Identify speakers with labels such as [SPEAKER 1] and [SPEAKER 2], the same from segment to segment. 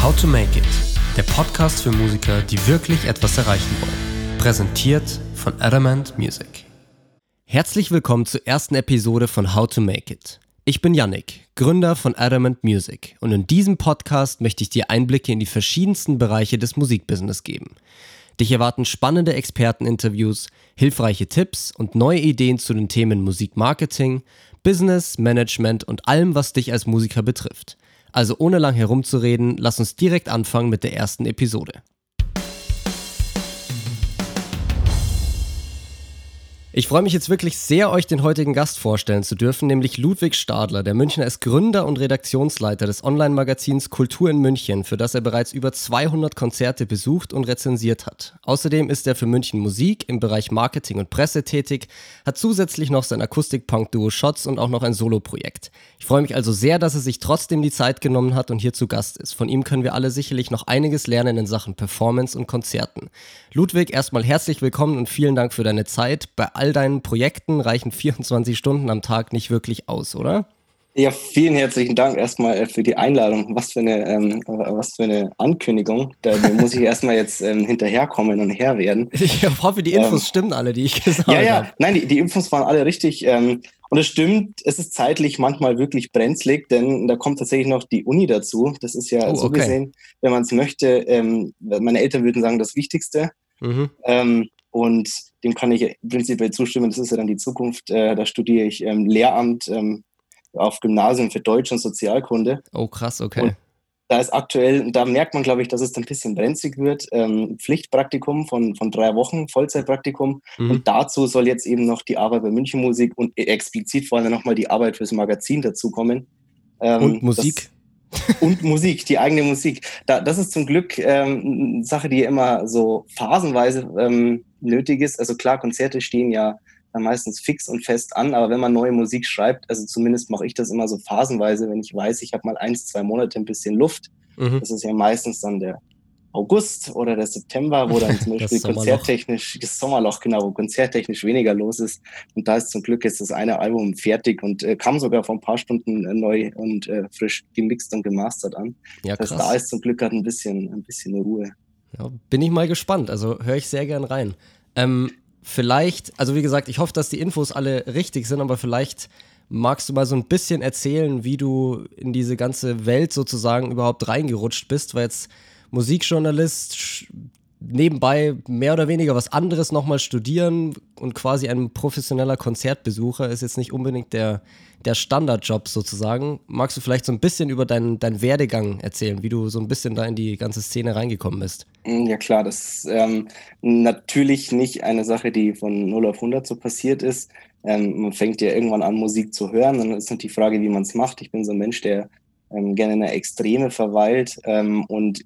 [SPEAKER 1] How to Make It, der Podcast für Musiker, die wirklich etwas erreichen wollen. Präsentiert von Adamant Music. Herzlich willkommen zur ersten Episode von How to Make It. Ich bin Yannick, Gründer von Adamant Music und in diesem Podcast möchte ich dir Einblicke in die verschiedensten Bereiche des Musikbusiness geben. Dich erwarten spannende Experteninterviews, hilfreiche Tipps und neue Ideen zu den Themen Musikmarketing, Business, Management und allem, was dich als Musiker betrifft. Also ohne lang herumzureden, lass uns direkt anfangen mit der ersten Episode. Ich freue mich jetzt wirklich sehr, euch den heutigen Gast vorstellen zu dürfen, nämlich Ludwig Stadler. Der Münchner ist Gründer und Redaktionsleiter des Online-Magazins Kultur in München, für das er bereits über 200 Konzerte besucht und rezensiert hat. Außerdem ist er für München Musik im Bereich Marketing und Presse tätig, hat zusätzlich noch sein Akustik-Punk-Duo Shots und auch noch ein Soloprojekt. Ich freue mich also sehr, dass er sich trotzdem die Zeit genommen hat und hier zu Gast ist. Von ihm können wir alle sicherlich noch einiges lernen in Sachen Performance und Konzerten. Ludwig, erstmal herzlich willkommen und vielen Dank für deine Zeit. Bei deinen Projekten reichen 24 Stunden am Tag nicht wirklich aus, oder?
[SPEAKER 2] Ja, vielen herzlichen Dank erstmal äh, für die Einladung. Was für eine, ähm, was für eine Ankündigung. Da muss ich erstmal jetzt ähm, hinterherkommen und her werden.
[SPEAKER 1] Ich hoffe, die Infos ähm, stimmen alle, die ich gesagt habe.
[SPEAKER 2] Ja, ja, nein, die, die Infos waren alle richtig. Ähm, und es stimmt, es ist zeitlich manchmal wirklich brenzlig, denn da kommt tatsächlich noch die Uni dazu. Das ist ja oh, so okay. gesehen, wenn man es möchte, ähm, meine Eltern würden sagen, das Wichtigste. Mhm. Und dem kann ich prinzipiell zustimmen. Das ist ja dann die Zukunft. Äh, da studiere ich ähm, Lehramt ähm, auf Gymnasium für Deutsch und Sozialkunde.
[SPEAKER 1] Oh, krass, okay. Und
[SPEAKER 2] da ist aktuell, da merkt man, glaube ich, dass es ein bisschen brenzlig wird. Ähm, Pflichtpraktikum von, von drei Wochen, Vollzeitpraktikum. Mhm. Und dazu soll jetzt eben noch die Arbeit bei München Musik und explizit vor allem nochmal die Arbeit fürs Magazin dazukommen.
[SPEAKER 1] Ähm, und Musik?
[SPEAKER 2] Und Musik, die eigene Musik. Da, das ist zum Glück ähm, eine Sache, die immer so phasenweise ähm, nötig ist. Also klar, Konzerte stehen ja dann meistens fix und fest an, aber wenn man neue Musik schreibt, also zumindest mache ich das immer so phasenweise, wenn ich weiß, ich habe mal eins, zwei Monate ein bisschen Luft, mhm. das ist ja meistens dann der August oder der September, wo dann zum Beispiel das konzerttechnisch, das Sommerloch, genau, wo konzerttechnisch weniger los ist. Und da ist zum Glück jetzt das eine Album fertig und äh, kam sogar vor ein paar Stunden äh, neu und äh, frisch gemixt und gemastert an. Ja, krass. Das da ist zum Glück gerade ein bisschen, ein bisschen Ruhe.
[SPEAKER 1] Ja, bin ich mal gespannt. Also höre ich sehr gern rein. Ähm, vielleicht, also wie gesagt, ich hoffe, dass die Infos alle richtig sind, aber vielleicht magst du mal so ein bisschen erzählen, wie du in diese ganze Welt sozusagen überhaupt reingerutscht bist, weil jetzt Musikjournalist, nebenbei mehr oder weniger was anderes nochmal studieren und quasi ein professioneller Konzertbesucher ist jetzt nicht unbedingt der, der Standardjob sozusagen. Magst du vielleicht so ein bisschen über deinen, deinen Werdegang erzählen, wie du so ein bisschen da in die ganze Szene reingekommen bist?
[SPEAKER 2] Mm, ja klar, das ist ähm, natürlich nicht eine Sache, die von 0 auf 100 so passiert ist. Ähm, man fängt ja irgendwann an, Musik zu hören, dann ist natürlich die Frage, wie man es macht. Ich bin so ein Mensch, der ähm, gerne in der Extreme verweilt ähm, und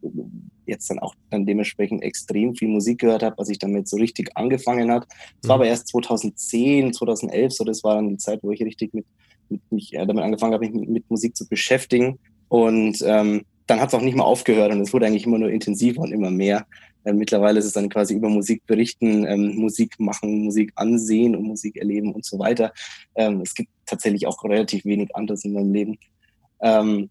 [SPEAKER 2] jetzt dann auch dann dementsprechend extrem viel Musik gehört habe, als ich damit so richtig angefangen hat. Es war mhm. aber erst 2010, 2011, so das war dann die Zeit, wo ich richtig mit, mit mich äh, damit angefangen habe, mich mit, mit, Musik zu beschäftigen. Und ähm, dann hat es auch nicht mehr aufgehört und es wurde eigentlich immer nur intensiver und immer mehr. Äh, mittlerweile ist es dann quasi über Musik berichten, ähm, Musik machen, Musik ansehen und Musik erleben und so weiter. Ähm, es gibt tatsächlich auch relativ wenig anderes in meinem Leben. Ähm,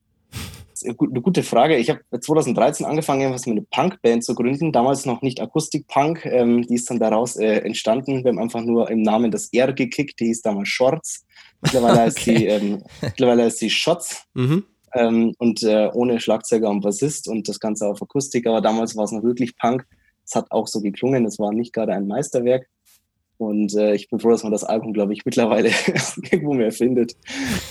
[SPEAKER 2] eine gute Frage. Ich habe 2013 angefangen, was mit einer Punkband zu gründen. Damals noch nicht Akustik-Punk. Ähm, die ist dann daraus äh, entstanden. Wir haben einfach nur im Namen das R gekickt. Die hieß damals Shorts. Mittlerweile okay. heißt sie, ähm, mittlerweile heißt sie Shots. Mhm. Ähm, und äh, ohne Schlagzeuger und Bassist und das Ganze auf Akustik. Aber damals war es noch wirklich Punk. Es hat auch so geklungen. Es war nicht gerade ein Meisterwerk. Und äh, ich bin froh, dass man das Album, glaube ich, mittlerweile irgendwo mehr findet.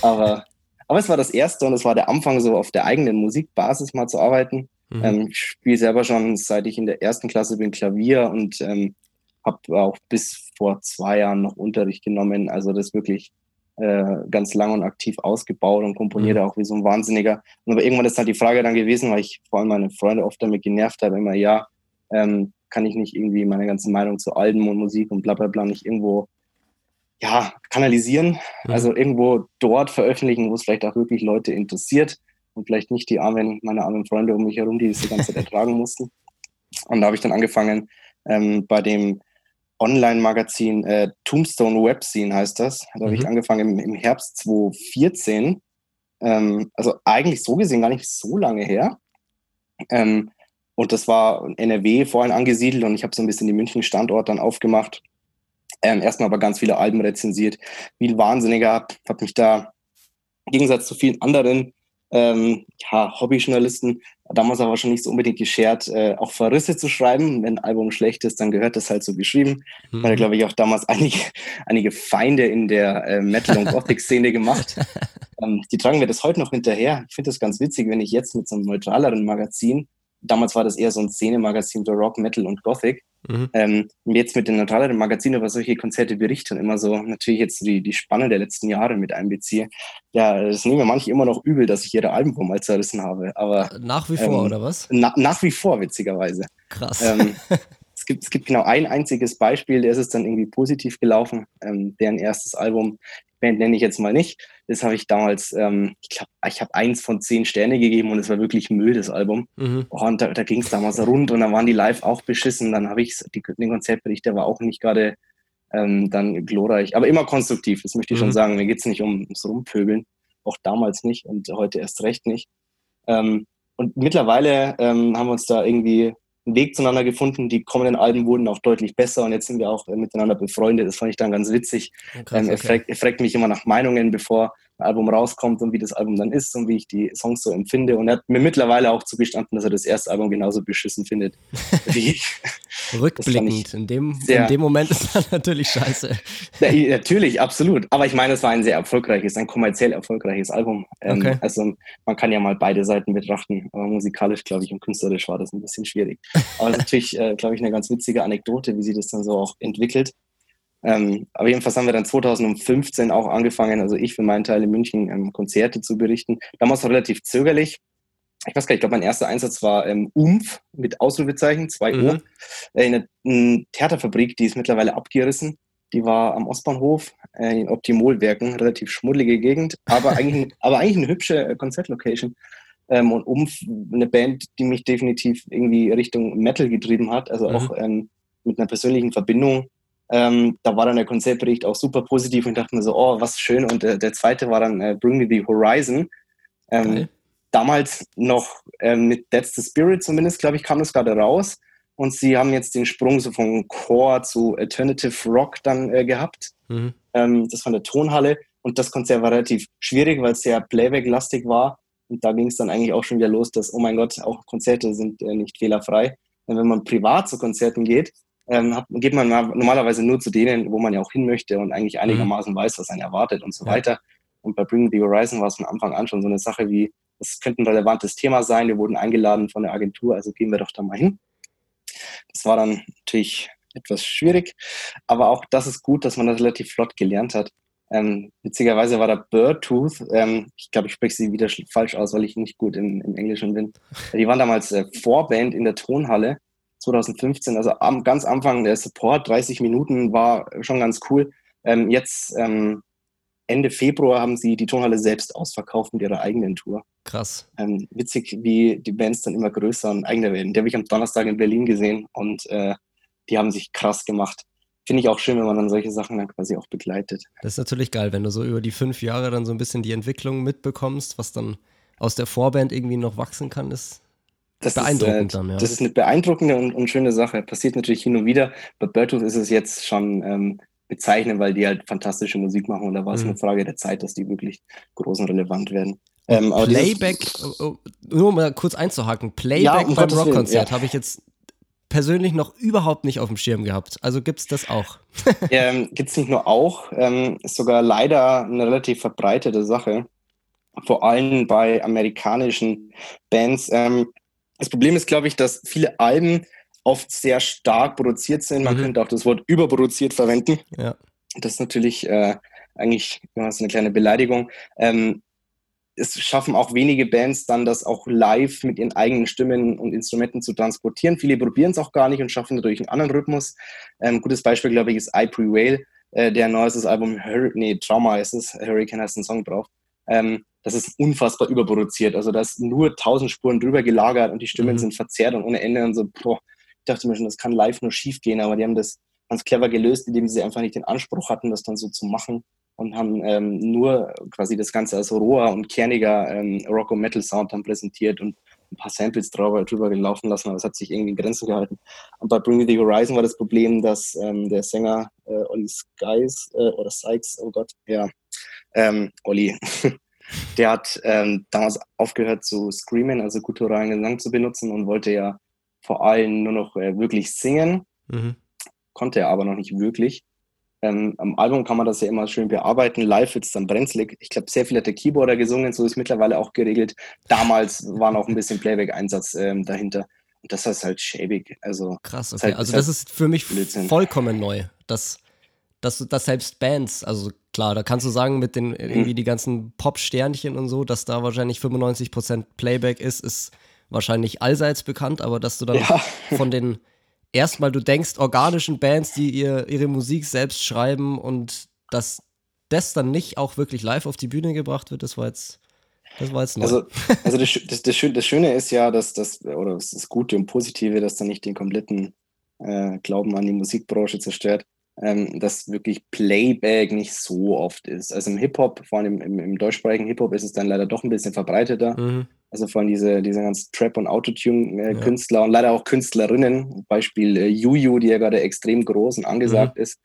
[SPEAKER 2] Aber aber es war das erste und es war der Anfang, so auf der eigenen Musikbasis mal zu arbeiten. Mhm. Ähm, ich spiele selber schon, seit ich in der ersten Klasse bin, Klavier und ähm, habe auch bis vor zwei Jahren noch Unterricht genommen. Also das wirklich äh, ganz lang und aktiv ausgebaut und komponiere mhm. auch wie so ein Wahnsinniger. Und aber irgendwann ist halt die Frage dann gewesen, weil ich vor allem meine Freunde oft damit genervt habe, immer, ja, ähm, kann ich nicht irgendwie meine ganze Meinung zu Alben und Musik und bla bla bla nicht irgendwo ja, kanalisieren, mhm. also irgendwo dort veröffentlichen, wo es vielleicht auch wirklich Leute interessiert und vielleicht nicht die armen, meine armen Freunde um mich herum, die das die ganze Zeit ertragen mussten. Und da habe ich dann angefangen ähm, bei dem Online-Magazin äh, Tombstone Webscene heißt das. Da habe ich mhm. angefangen im, im, Herbst 2014. Ähm, also eigentlich so gesehen gar nicht so lange her. Ähm, und das war NRW vorhin angesiedelt und ich habe so ein bisschen den München-Standort dann aufgemacht. Ähm, erstmal aber ganz viele Alben rezensiert, viel Wahnsinniger habe mich da im Gegensatz zu vielen anderen ähm, ja, Hobbyjournalisten damals aber schon nicht so unbedingt geschert, äh, auch Verrisse zu schreiben. Wenn ein Album schlecht ist, dann gehört das halt so geschrieben. Mhm. Hat er, glaube ich, auch damals einige, einige Feinde in der äh, Metal- und Gothic-Szene gemacht. ähm, die tragen mir das heute noch hinterher. Ich finde das ganz witzig, wenn ich jetzt mit so einem neutraleren Magazin damals war das eher so ein Szene-Magazin für Rock, Metal und Gothic. Mhm. Ähm, jetzt mit den neutraleren Magazinen über solche Konzerte berichten und immer so natürlich jetzt die, die Spanne der letzten Jahre mit einbeziehe. Ja, das nehmen mir manche immer noch übel, dass ich ihre Alben mal zerrissen habe. Aber
[SPEAKER 1] nach wie vor, ähm, oder was?
[SPEAKER 2] Na, nach wie vor, witzigerweise.
[SPEAKER 1] Krass. Ähm,
[SPEAKER 2] es, gibt, es gibt genau ein einziges Beispiel, der ist es dann irgendwie positiv gelaufen. Ähm, deren erstes Album, Band nenne ich jetzt mal nicht. Das habe ich damals, ähm, ich glaube, ich habe eins von zehn Sterne gegeben und es war wirklich Müll, das Album. Mhm. Oh, und da, da ging es damals rund und dann waren die live auch beschissen. Dann habe ich den Konzertbericht, der war auch nicht gerade ähm, dann glorreich, aber immer konstruktiv, das möchte ich mhm. schon sagen. Mir geht es nicht um, ums Rumpöbeln, auch damals nicht und heute erst recht nicht. Ähm, und mittlerweile ähm, haben wir uns da irgendwie einen Weg zueinander gefunden. Die kommenden Alben wurden auch deutlich besser und jetzt sind wir auch miteinander befreundet. Das fand ich dann ganz witzig. Oh, krass, ähm, er, okay. fragt, er, fragt, mich immer nach Meinungen, bevor Album rauskommt und wie das Album dann ist und wie ich die Songs so empfinde. Und er hat mir mittlerweile auch zugestanden, dass er das erste Album genauso beschissen findet wie ich.
[SPEAKER 1] Rückblickend, in dem, in dem Moment ist das natürlich scheiße.
[SPEAKER 2] Ja, natürlich, absolut. Aber ich meine, es war ein sehr erfolgreiches, ein kommerziell erfolgreiches Album. Ähm, okay. Also man kann ja mal beide Seiten betrachten. Aber musikalisch, glaube ich, und künstlerisch war das ein bisschen schwierig. Aber natürlich, äh, glaube ich, eine ganz witzige Anekdote, wie sie das dann so auch entwickelt. Ähm, aber jedenfalls haben wir dann 2015 auch angefangen, also ich für meinen Teil in München ähm, Konzerte zu berichten. Damals relativ zögerlich. Ich weiß gar nicht, ich glaube, mein erster Einsatz war ähm, UMF mit Ausrufezeichen, 2 mhm. Uhr, äh, in einer Theaterfabrik, die ist mittlerweile abgerissen. Die war am Ostbahnhof äh, in Optimolwerken, relativ schmuddelige Gegend, aber eigentlich, aber eigentlich eine hübsche äh, Konzertlocation. Ähm, und UMF, eine Band, die mich definitiv irgendwie Richtung Metal getrieben hat, also mhm. auch ähm, mit einer persönlichen Verbindung ähm, da war dann der Konzeptbericht auch super positiv und dachte mir so, oh, was schön. Und äh, der zweite war dann äh, Bring Me the Horizon. Ähm, okay. Damals noch ähm, mit That's the Spirit zumindest, glaube ich, kam das gerade raus. Und sie haben jetzt den Sprung so von Core zu Alternative Rock dann äh, gehabt. Mhm. Ähm, das von der Tonhalle. Und das Konzert war relativ schwierig, weil es sehr Playback-lastig war. Und da ging es dann eigentlich auch schon wieder los, dass, oh mein Gott, auch Konzerte sind äh, nicht fehlerfrei. Denn wenn man privat zu Konzerten geht, ähm, geht man normalerweise nur zu denen, wo man ja auch hin möchte und eigentlich mhm. einigermaßen weiß, was einen erwartet und so ja. weiter. Und bei Bring the Horizon war es von Anfang an schon so eine Sache wie, das könnte ein relevantes Thema sein, wir wurden eingeladen von der Agentur, also gehen wir doch da mal hin. Das war dann natürlich etwas schwierig, aber auch das ist gut, dass man das relativ flott gelernt hat. Ähm, witzigerweise war da Birdtooth, ähm, ich glaube, ich spreche sie wieder falsch aus, weil ich nicht gut im, im Englischen bin. Die waren damals äh, Vorband in der Tonhalle 2015, also am ganz Anfang der Support, 30 Minuten war schon ganz cool. Ähm, jetzt ähm, Ende Februar haben sie die Tonhalle selbst ausverkauft mit ihrer eigenen Tour.
[SPEAKER 1] Krass.
[SPEAKER 2] Ähm, witzig, wie die Bands dann immer größer und eigener werden. Die habe ich am Donnerstag in Berlin gesehen und äh, die haben sich krass gemacht. Finde ich auch schön, wenn man dann solche Sachen dann quasi auch begleitet.
[SPEAKER 1] Das ist natürlich geil, wenn du so über die fünf Jahre dann so ein bisschen die Entwicklung mitbekommst, was dann aus der Vorband irgendwie noch wachsen kann, ist
[SPEAKER 2] das beeindruckend ist, äh, dann, ja. Das ist eine beeindruckende und, und, schöne Sache. Passiert natürlich hin und wieder. Bei Bertolf ist es jetzt schon ähm, bezeichnend, weil die halt fantastische Musik machen und da war es mhm. eine Frage der Zeit, dass die wirklich groß und relevant werden.
[SPEAKER 1] Ähm, Playback, oh, oh, nur mal kurz einzuhaken, Playback ja, um beim Rockkonzert ja. habe ich jetzt persönlich noch überhaupt nicht auf dem Schirm gehabt. Also gibt es das auch?
[SPEAKER 2] ähm, gibt es nicht nur auch, ähm, ist sogar leider eine relativ verbreitete Sache. Vor allem bei amerikanischen Bands. Ähm, das Problem ist, glaube ich, dass viele Alben oft sehr stark produziert sind. Man mhm. könnte auch das Wort überproduziert verwenden. Ja. Das ist natürlich äh, eigentlich so eine kleine Beleidigung. Ähm, es schaffen auch wenige Bands dann, das auch live mit ihren eigenen Stimmen und Instrumenten zu transportieren. Viele probieren es auch gar nicht und schaffen dadurch einen anderen Rhythmus. Ähm, gutes Beispiel, glaube ich, ist I Prevail, äh, der neuestes Album, Hur nee, Trauma ist es, Hurricane heißt einen Song drauf. Ähm, das ist unfassbar überproduziert. Also da ist nur tausend Spuren drüber gelagert und die Stimmen mhm. sind verzerrt und ohne Ende und so, boah, ich dachte mir schon, das kann live nur schief gehen, aber die haben das ganz clever gelöst, indem sie einfach nicht den Anspruch hatten, das dann so zu machen und haben ähm, nur quasi das Ganze als roher und kerniger ähm, Rock- und Metal-Sound dann präsentiert und ein paar Samples drüber, drüber gelaufen lassen, aber es hat sich irgendwie in Grenzen gehalten. Und bei Bring Me the Horizon war das Problem, dass ähm, der Sänger äh, Olli Skies äh, oder Sykes, oh Gott, ja, ähm, Olli, der hat ähm, damals aufgehört zu screamen, also gutturalen Gesang zu benutzen und wollte ja vor allem nur noch äh, wirklich singen. Mhm. Konnte er aber noch nicht wirklich. Ähm, am Album kann man das ja immer schön bearbeiten. Live wird es dann brenzlig. Ich glaube, sehr viel hat der Keyboarder gesungen, so ist mittlerweile auch geregelt. Damals war noch ein bisschen Playback-Einsatz ähm, dahinter. Und das ist halt schäbig. Also,
[SPEAKER 1] Krass, okay. Halt, also das ist für mich Blödsinn. vollkommen neu. Dass, dass, dass selbst Bands, also klar, da kannst du sagen, mit den irgendwie mhm. die ganzen Pop-Sternchen und so, dass da wahrscheinlich 95% Playback ist, ist wahrscheinlich allseits bekannt, aber dass du dann ja. von den erstmal, du denkst, organischen Bands, die ihr, ihre Musik selbst schreiben und dass das dann nicht auch wirklich live auf die Bühne gebracht wird, das war jetzt, das war jetzt
[SPEAKER 2] neu. Also, also das, das, das, das Schöne ist ja, dass das, oder das, das Gute und Positive, dass dann nicht den kompletten äh, Glauben an die Musikbranche zerstört, ähm, dass wirklich Playback nicht so oft ist. Also im Hip-Hop, vor allem im, im, im deutschsprachigen Hip-Hop, ist es dann leider doch ein bisschen verbreiteter. Mhm. Also vor allem diese, diese ganzen Trap- und Autotune-Künstler ja. und leider auch Künstlerinnen, Beispiel äh, Juju, die ja gerade extrem groß und angesagt mhm. ist,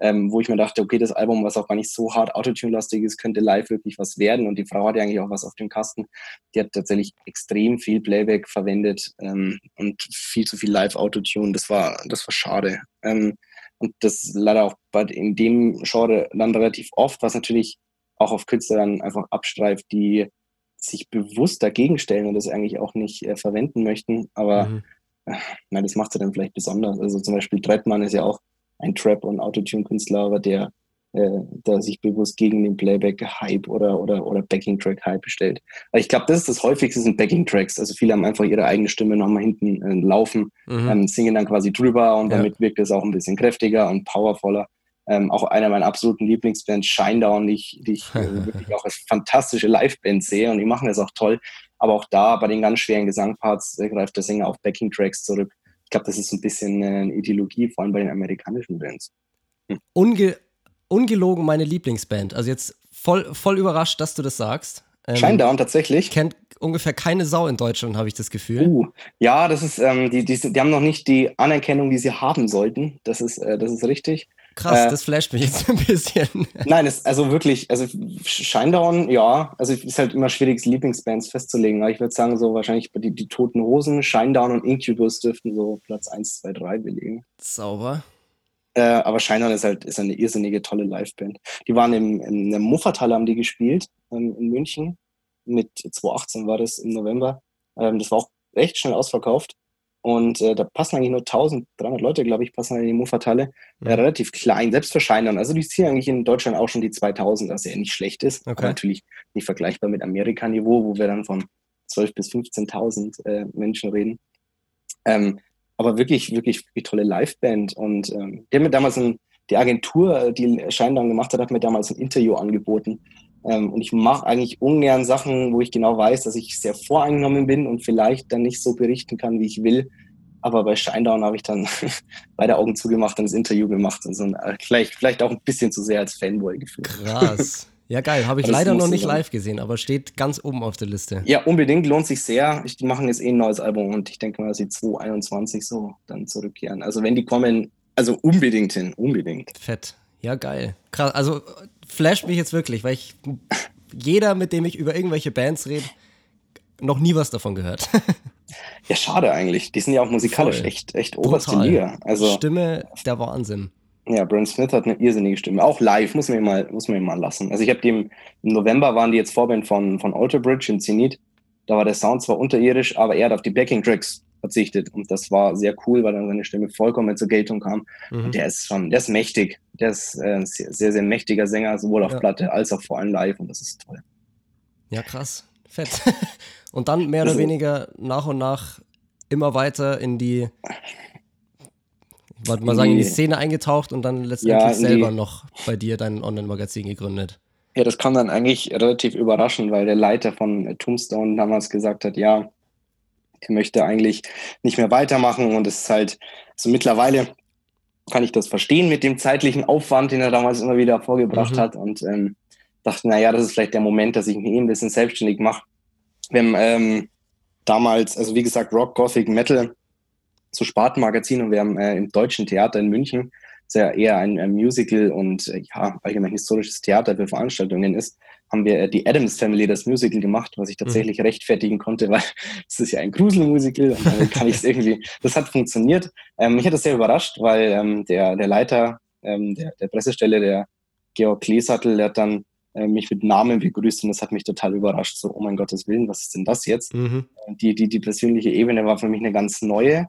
[SPEAKER 2] ähm, wo ich mir dachte, okay, das Album, was auch gar nicht so hart Autotune-lastig ist, könnte live wirklich was werden. Und die Frau hat ja eigentlich auch was auf dem Kasten. Die hat tatsächlich extrem viel Playback verwendet ähm, und viel zu viel Live-Autotune. Das war, das war schade. Ähm, und das leider auch bei, in dem Genre dann relativ oft, was natürlich auch auf Künstler dann einfach abstreift, die sich bewusst dagegen stellen und das eigentlich auch nicht äh, verwenden möchten. Aber mhm. äh, nein, das macht sie dann vielleicht besonders. Also zum Beispiel Trettmann ist ja auch ein Trap- und Autotune-Künstler, aber der äh, der sich bewusst gegen den Playback-Hype oder, oder, oder Backing-Track-Hype stellt. Aber ich glaube, das ist das häufigste sind Backing-Tracks. Also viele haben einfach ihre eigene Stimme nochmal hinten äh, laufen, mhm. ähm, singen dann quasi drüber und ja. damit wirkt es auch ein bisschen kräftiger und powervoller. Ähm, auch einer meiner absoluten Lieblingsbands, Shinedown, die ich, die ich äh, wirklich auch als fantastische Live-Band sehe und die machen das auch toll. Aber auch da bei den ganz schweren Gesangparts äh, greift der Sänger auf Backing-Tracks zurück. Ich glaube, das ist so ein bisschen äh, eine Ideologie, vor allem bei den amerikanischen Bands.
[SPEAKER 1] Hm. Unge ungelogen meine Lieblingsband. Also jetzt voll, voll überrascht, dass du das sagst.
[SPEAKER 2] Ähm, Shinedown tatsächlich.
[SPEAKER 1] Kennt ungefähr keine Sau in Deutschland, habe ich das Gefühl.
[SPEAKER 2] Uh, ja, das ist, ähm, die, die, die haben noch nicht die Anerkennung, die sie haben sollten. Das ist, äh, das ist richtig.
[SPEAKER 1] Krass, äh, das flasht mich jetzt ein bisschen.
[SPEAKER 2] Nein, es, also wirklich, also Shinedown, ja, also es ist halt immer schwierig, Lieblingsbands festzulegen. Aber ich würde sagen, so wahrscheinlich die, die Toten Hosen, Shinedown und Incubus dürften so Platz 1, 2, 3 belegen.
[SPEAKER 1] Sauber.
[SPEAKER 2] Äh, aber Scheinern ist halt ist eine irrsinnige, tolle Liveband. Die waren im, in der Muffathalle, haben die gespielt, ähm, in München. Mit 2018 war das im November. Ähm, das war auch recht schnell ausverkauft. Und äh, da passen eigentlich nur 1300 Leute, glaube ich, passen in die Muffathalle. Mhm. Äh, relativ klein, selbst für Scheinern. Also die ziehen eigentlich in Deutschland auch schon die 2000, was ja nicht schlecht ist. Okay. Aber natürlich nicht vergleichbar mit Amerika-Niveau, wo wir dann von 12.000 bis 15.000 äh, Menschen reden. Ähm, aber wirklich, wirklich, wirklich tolle Liveband. Und ähm, die mir damals ein, die Agentur, die Scheindown gemacht hat, hat mir damals ein Interview angeboten. Ähm, und ich mache eigentlich ungern Sachen, wo ich genau weiß, dass ich sehr voreingenommen bin und vielleicht dann nicht so berichten kann, wie ich will. Aber bei Shinedown habe ich dann beide Augen zugemacht und das Interview gemacht und so ein, äh, vielleicht, vielleicht auch ein bisschen zu sehr als Fanboy gefühlt.
[SPEAKER 1] Krass. Ja, geil. Habe ich leider noch nicht live gesehen, aber steht ganz oben auf der Liste.
[SPEAKER 2] Ja, unbedingt. Lohnt sich sehr. die machen jetzt eh ein neues Album und ich denke mal, dass sie 2021 so dann zurückkehren. Also, wenn die kommen, also unbedingt hin. Unbedingt.
[SPEAKER 1] Fett. Ja, geil. Krass. Also, flasht mich jetzt wirklich, weil ich jeder, mit dem ich über irgendwelche Bands rede, noch nie was davon gehört.
[SPEAKER 2] ja, schade eigentlich. Die sind ja auch musikalisch Voll. echt, echt oberste Liga. Also,
[SPEAKER 1] Stimme der Wahnsinn.
[SPEAKER 2] Ja, Brent Smith hat eine irrsinnige Stimme. Auch live, muss man ihm mal, muss man ihm mal lassen. Also ich habe dem, im November waren die jetzt Vorband von, von Alter Bridge in Zenit. Da war der Sound zwar unterirdisch, aber er hat auf die Backing Tracks verzichtet. Und das war sehr cool, weil dann seine Stimme vollkommen zur Geltung kam. Mhm. Und der ist schon, der ist mächtig. Der ist äh, sehr, sehr, mächtiger Sänger, sowohl auf ja. Platte als auch vor allem live. Und das ist toll.
[SPEAKER 1] Ja, krass. Fett. und dann mehr oder weniger nach und nach immer weiter in die wollte mal sagen, in die Szene eingetaucht und dann letztendlich ja, selber noch bei dir dein Online-Magazin gegründet.
[SPEAKER 2] Ja, das kam dann eigentlich relativ überraschend, weil der Leiter von Tombstone damals gesagt hat, ja, er möchte eigentlich nicht mehr weitermachen und es ist halt, so mittlerweile kann ich das verstehen mit dem zeitlichen Aufwand, den er damals immer wieder vorgebracht mhm. hat und ähm, dachte, naja, das ist vielleicht der Moment, dass ich mich eh ein bisschen selbstständig mache. Wir haben ähm, damals, also wie gesagt, Rock, Gothic, Metal, so Spartenmagazin und wir haben äh, im Deutschen Theater in München, das ja eher ein, ein Musical und äh, ja, allgemein historisches Theater für Veranstaltungen ist, haben wir äh, die Adams Family, das Musical gemacht, was ich mhm. tatsächlich mhm. rechtfertigen konnte, weil es ist ja ein Gruselmusical und dann kann ich es irgendwie, das hat funktioniert. Ähm, mich hat das sehr überrascht, weil ähm, der, der Leiter ähm, der, der Pressestelle, der Georg Kleesattel, der hat dann äh, mich mit Namen begrüßt und das hat mich total überrascht. So, oh mein Gottes Willen, was ist denn das jetzt? Mhm. Die, die, die persönliche Ebene war für mich eine ganz neue.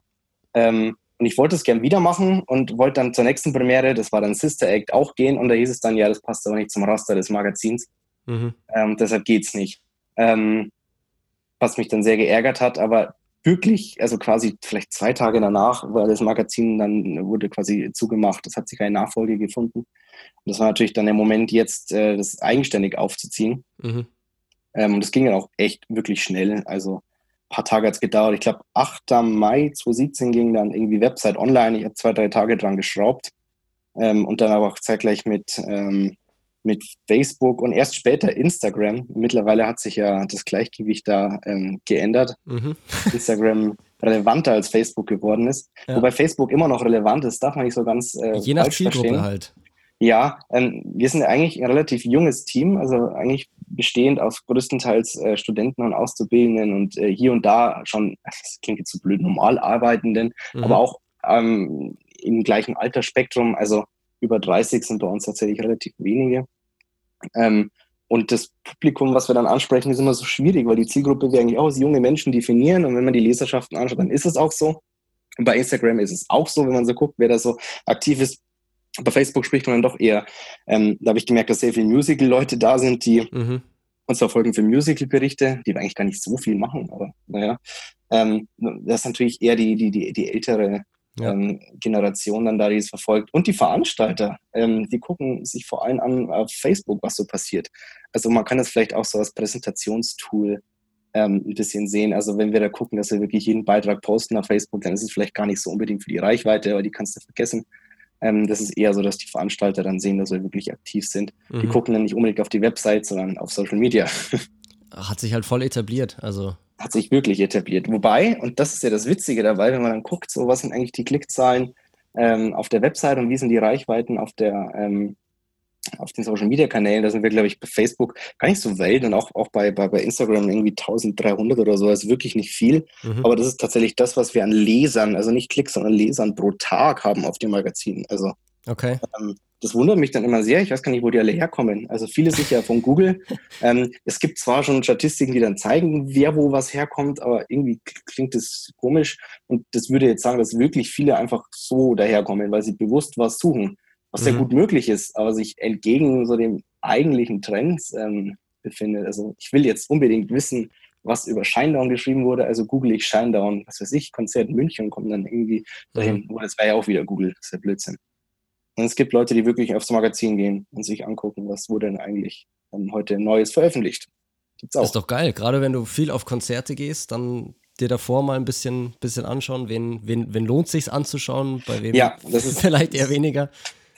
[SPEAKER 2] Ähm, und ich wollte es gern wieder machen und wollte dann zur nächsten Premiere, das war dann Sister Act, auch gehen. Und da hieß es dann, ja, das passt aber nicht zum Raster des Magazins. Mhm. Ähm, deshalb geht's nicht. Ähm, was mich dann sehr geärgert hat, aber wirklich, also quasi vielleicht zwei Tage danach, weil das Magazin dann wurde quasi zugemacht. Das hat sich keine Nachfolge gefunden. Und das war natürlich dann der Moment, jetzt äh, das eigenständig aufzuziehen. Mhm. Ähm, und das ging dann auch echt wirklich schnell. Also paar Tage hat es gedauert. Ich glaube, 8. Mai 2017 ging dann irgendwie Website online. Ich habe zwei, drei Tage dran geschraubt. Ähm, und dann aber auch zeitgleich mit ähm, mit Facebook und erst später Instagram. Mittlerweile hat sich ja das Gleichgewicht da ähm, geändert. Mhm. Instagram relevanter als Facebook geworden ist. Ja. Wobei Facebook immer noch relevant ist, darf man nicht so ganz äh,
[SPEAKER 1] Je nach Zielgruppe verstehen. halt.
[SPEAKER 2] Ja, ähm, wir sind eigentlich ein relativ junges Team, also eigentlich bestehend aus größtenteils äh, Studenten und Auszubildenden und äh, hier und da schon, das klingt jetzt so blöd, normal Arbeitenden, mhm. aber auch ähm, im gleichen Altersspektrum. Also über 30 sind bei uns tatsächlich relativ wenige. Ähm, und das Publikum, was wir dann ansprechen, ist immer so schwierig, weil die Zielgruppe wir eigentlich auch als junge Menschen definieren. Und wenn man die Leserschaften anschaut, dann ist es auch so. Und bei Instagram ist es auch so, wenn man so guckt, wer da so aktiv ist. Bei Facebook spricht man dann doch eher, ähm, da habe ich gemerkt, dass sehr viele Musical-Leute da sind, die mhm. uns verfolgen für Musical-Berichte, die wir eigentlich gar nicht so viel machen, aber naja. Ähm, das ist natürlich eher die, die, die, die ältere ja. ähm, Generation dann da, die es verfolgt. Und die Veranstalter, ähm, die gucken sich vor allem an auf Facebook, was so passiert. Also man kann das vielleicht auch so als Präsentationstool ähm, ein bisschen sehen. Also wenn wir da gucken, dass wir wirklich jeden Beitrag posten auf Facebook, dann ist es vielleicht gar nicht so unbedingt für die Reichweite, aber die kannst du vergessen. Ähm, das ist eher so, dass die Veranstalter dann sehen, dass wir wirklich aktiv sind. Mhm. Die gucken dann nicht unbedingt auf die Website, sondern auf Social Media.
[SPEAKER 1] Hat sich halt voll etabliert. Also
[SPEAKER 2] hat sich wirklich etabliert. Wobei, und das ist ja das Witzige dabei, wenn man dann guckt, so was sind eigentlich die Klickzahlen ähm, auf der Website und wie sind die Reichweiten auf der ähm, auf den Social Media Kanälen, da sind wir, glaube ich, bei Facebook gar nicht so weit und auch, auch bei, bei, bei Instagram irgendwie 1300 oder so, das ist wirklich nicht viel. Mhm. Aber das ist tatsächlich das, was wir an Lesern, also nicht Klicks, sondern Lesern pro Tag haben auf dem Magazin. Also
[SPEAKER 1] okay.
[SPEAKER 2] Ähm, das wundert mich dann immer sehr. Ich weiß gar nicht, wo die alle herkommen. Also viele sicher von Google. ähm, es gibt zwar schon Statistiken, die dann zeigen, wer wo was herkommt, aber irgendwie klingt das komisch. Und das würde jetzt sagen, dass wirklich viele einfach so daherkommen, weil sie bewusst was suchen, was mhm. sehr gut möglich ist, aber sich entgegen so dem eigentlichen Trend ähm, befindet. Also ich will jetzt unbedingt wissen, was über Shinedown geschrieben wurde, also google ich Shinedown, was weiß ich, Konzert in München und komme dann irgendwie dahin. Mhm. Das wäre ja auch wieder Google, das ist ja Blödsinn. Und es gibt Leute, die wirklich aufs Magazin gehen und sich angucken, was wurde denn eigentlich ähm, heute Neues veröffentlicht.
[SPEAKER 1] Gibt's auch. Das ist doch geil. Gerade wenn du viel auf Konzerte gehst, dann dir davor mal ein bisschen, bisschen anschauen, wen, wen, wen lohnt sich anzuschauen, bei wem
[SPEAKER 2] ja, das ist vielleicht eher weniger.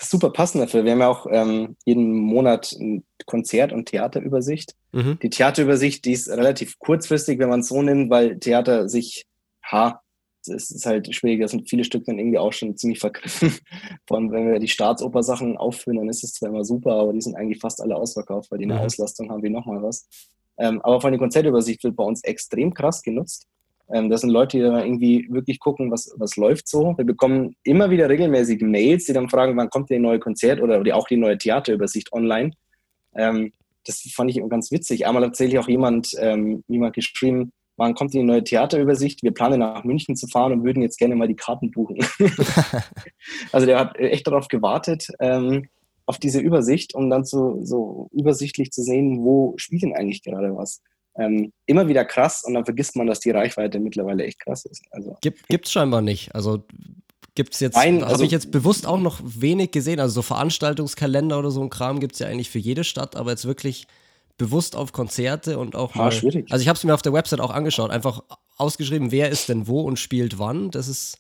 [SPEAKER 2] Super passend dafür. Wir haben ja auch ähm, jeden Monat ein Konzert- und Theaterübersicht. Mhm. Die Theaterübersicht, die ist relativ kurzfristig, wenn man es so nimmt, weil Theater sich ha, es ist halt schwierig, da sind viele Stück dann irgendwie auch schon ziemlich vergriffen. Vor allem, wenn wir die Staatsoper-Sachen aufführen, dann ist es zwar immer super, aber die sind eigentlich fast alle ausverkauft, weil die eine mhm. Auslastung haben wie nochmal was. Ähm, aber von der Konzertübersicht wird bei uns extrem krass genutzt. Ähm, das sind Leute, die dann irgendwie wirklich gucken, was, was läuft so. Wir bekommen immer wieder regelmäßig Mails, die dann fragen, wann kommt die neue Konzert oder auch die neue Theaterübersicht online. Ähm, das fand ich ganz witzig. Einmal hat tatsächlich auch jemand, ähm, jemand geschrieben, wann kommt die neue Theaterübersicht? Wir planen nach München zu fahren und würden jetzt gerne mal die Karten buchen. also der hat echt darauf gewartet, ähm, auf diese Übersicht, um dann so, so übersichtlich zu sehen, wo spielt denn eigentlich gerade was. Ähm, immer wieder krass und dann vergisst man, dass die Reichweite mittlerweile echt krass ist. Also,
[SPEAKER 1] Gibt es scheinbar nicht. Also gibt es jetzt, also, habe ich jetzt bewusst auch noch wenig gesehen. Also so Veranstaltungskalender oder so ein Kram gibt es ja eigentlich für jede Stadt, aber jetzt wirklich bewusst auf Konzerte und auch
[SPEAKER 2] mal. schwierig.
[SPEAKER 1] Also ich habe es mir auf der Website auch angeschaut, einfach ausgeschrieben, wer ist denn wo und spielt wann. Das ist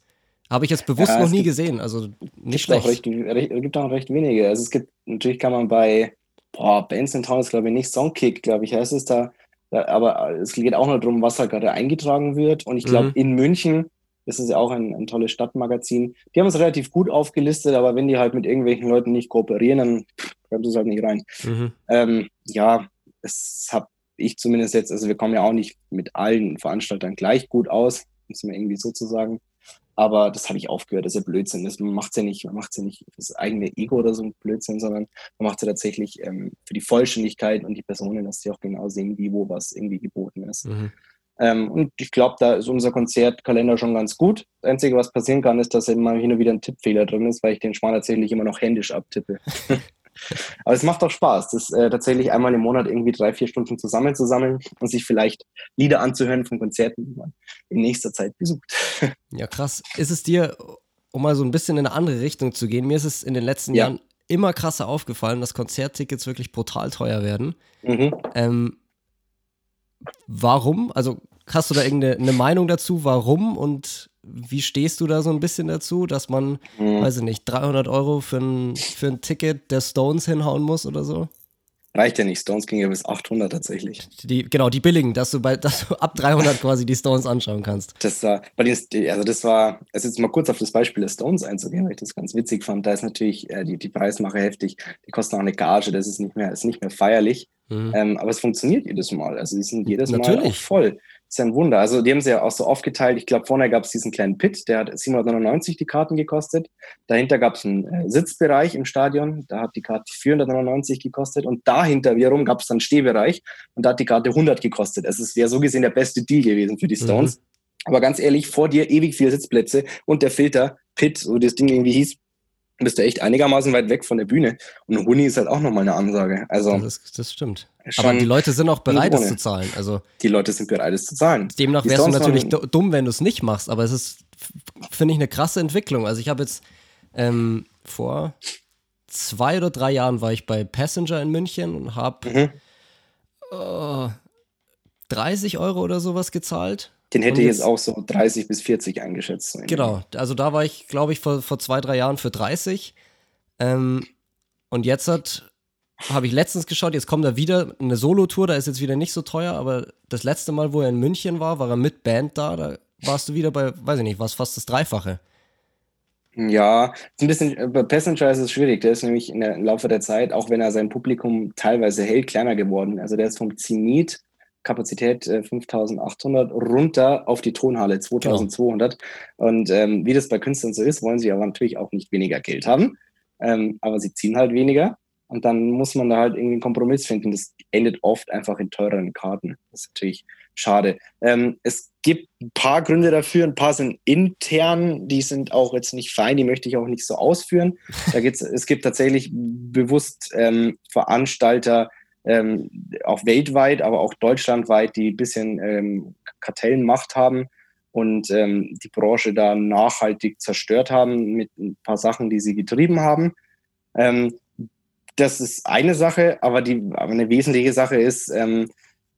[SPEAKER 1] habe ich jetzt bewusst ja, noch nie gibt, gesehen. Also nicht schlecht.
[SPEAKER 2] Auch recht, recht, gibt auch recht wenige. Also es gibt natürlich kann man bei boah, Bands in Town ist glaube ich nicht Songkick, glaube ich heißt es da aber es geht auch nur darum, was halt gerade eingetragen wird. Und ich glaube, mhm. in München ist es ja auch ein, ein tolles Stadtmagazin. Die haben es relativ gut aufgelistet, aber wenn die halt mit irgendwelchen Leuten nicht kooperieren, dann kommt es halt nicht rein. Mhm. Ähm, ja, das habe ich zumindest jetzt, also wir kommen ja auch nicht mit allen Veranstaltern gleich gut aus, muss man irgendwie sozusagen. Aber das habe ich aufgehört, das ist ja Blödsinn. Das, man macht ja nicht, man macht ja nicht für das eigene Ego oder so ein Blödsinn, sondern man macht es ja tatsächlich ähm, für die Vollständigkeit und die Personen, dass sie auch genau sehen, wie, wo was irgendwie geboten ist. Mhm. Ähm, und ich glaube, da ist unser Konzertkalender schon ganz gut. Das Einzige, was passieren kann, ist, dass immer hin und wieder ein Tippfehler drin ist, weil ich den Schmarrn tatsächlich immer noch händisch abtippe. Aber es macht auch Spaß, das äh, tatsächlich einmal im Monat irgendwie drei, vier Stunden zusammenzusammeln und sich vielleicht Lieder anzuhören von Konzerten, die man in nächster Zeit besucht.
[SPEAKER 1] Ja, krass. Ist es dir, um mal so ein bisschen in eine andere Richtung zu gehen, mir ist es in den letzten ja. Jahren immer krasser aufgefallen, dass Konzerttickets wirklich brutal teuer werden. Mhm. Ähm, warum? Also hast du da irgendeine Meinung dazu, warum und wie stehst du da so ein bisschen dazu, dass man, mhm. weiß ich nicht, 300 Euro für ein, für ein Ticket der Stones hinhauen muss oder so?
[SPEAKER 2] Reicht ja nicht. Stones ging ja bis 800 tatsächlich.
[SPEAKER 1] Die, genau, die billigen, dass du, bei, dass du ab 300 quasi die Stones anschauen kannst.
[SPEAKER 2] Das war, bei den, also das war, also jetzt mal kurz auf das Beispiel der Stones einzugehen, weil ich das ganz witzig fand. Da ist natürlich äh, die, die Preismache heftig. Die kosten auch eine Gage, das ist nicht mehr, ist nicht mehr feierlich. Mhm. Ähm, aber es funktioniert jedes Mal. Also die sind jedes Natürlich. Mal voll ist ja ein Wunder. Also die haben sie ja auch so aufgeteilt. Ich glaube, vorne gab es diesen kleinen Pit, der hat 799 die Karten gekostet. Dahinter gab es einen äh, Sitzbereich im Stadion, da hat die Karte 499 gekostet. Und dahinter wiederum gab es dann Stehbereich und da hat die Karte 100 gekostet. Also es wäre so gesehen der beste Deal gewesen für die mhm. Stones. Mhm. Aber ganz ehrlich, vor dir ewig viele Sitzplätze und der Filter, Pit, so das Ding irgendwie hieß, bist du echt einigermaßen weit weg von der Bühne. Und Huni ist halt auch nochmal eine Ansage. Also,
[SPEAKER 1] das, das stimmt. Aber die Leute sind auch bereit, es zu zahlen. Also,
[SPEAKER 2] die Leute sind bereit, es zu zahlen.
[SPEAKER 1] Demnach wärst du natürlich dumm, wenn du es nicht machst. Aber es ist, finde ich, eine krasse Entwicklung. Also ich habe jetzt ähm, vor zwei oder drei Jahren war ich bei Passenger in München und habe mhm. äh, 30 Euro oder sowas gezahlt
[SPEAKER 2] den hätte ich jetzt, auch so 30 bis 40 eingeschätzt.
[SPEAKER 1] genau, also da war ich, glaube ich, vor, vor zwei, drei Jahren für 30. Ähm, und jetzt hat habe ich letztens geschaut, jetzt kommt da wieder eine Solo-Tour, da ist jetzt wieder nicht so teuer, aber das letzte Mal, wo er in München war, war er mit Band da, da warst du wieder bei, weiß ich nicht, was fast das Dreifache.
[SPEAKER 2] Ja, ein bisschen, äh, bei Passenger ist es schwierig, der ist nämlich im Laufe der Zeit, auch wenn er sein Publikum teilweise hält, kleiner geworden. Also der ist vom Zenit Kapazität äh, 5800 runter auf die Tonhalle 2200. Genau. Und ähm, wie das bei Künstlern so ist, wollen sie aber natürlich auch nicht weniger Geld haben, ähm, aber sie ziehen halt weniger. Und dann muss man da halt irgendwie einen Kompromiss finden. Das endet oft einfach in teureren Karten. Das ist natürlich schade. Ähm, es gibt ein paar Gründe dafür, ein paar sind intern, die sind auch jetzt nicht fein, die möchte ich auch nicht so ausführen. Da gibt's, es gibt tatsächlich bewusst ähm, Veranstalter, ähm, auch weltweit, aber auch deutschlandweit, die ein bisschen ähm, Kartellenmacht haben und ähm, die Branche da nachhaltig zerstört haben mit ein paar Sachen, die sie getrieben haben. Ähm, das ist eine Sache, aber, die, aber eine wesentliche Sache ist, ähm,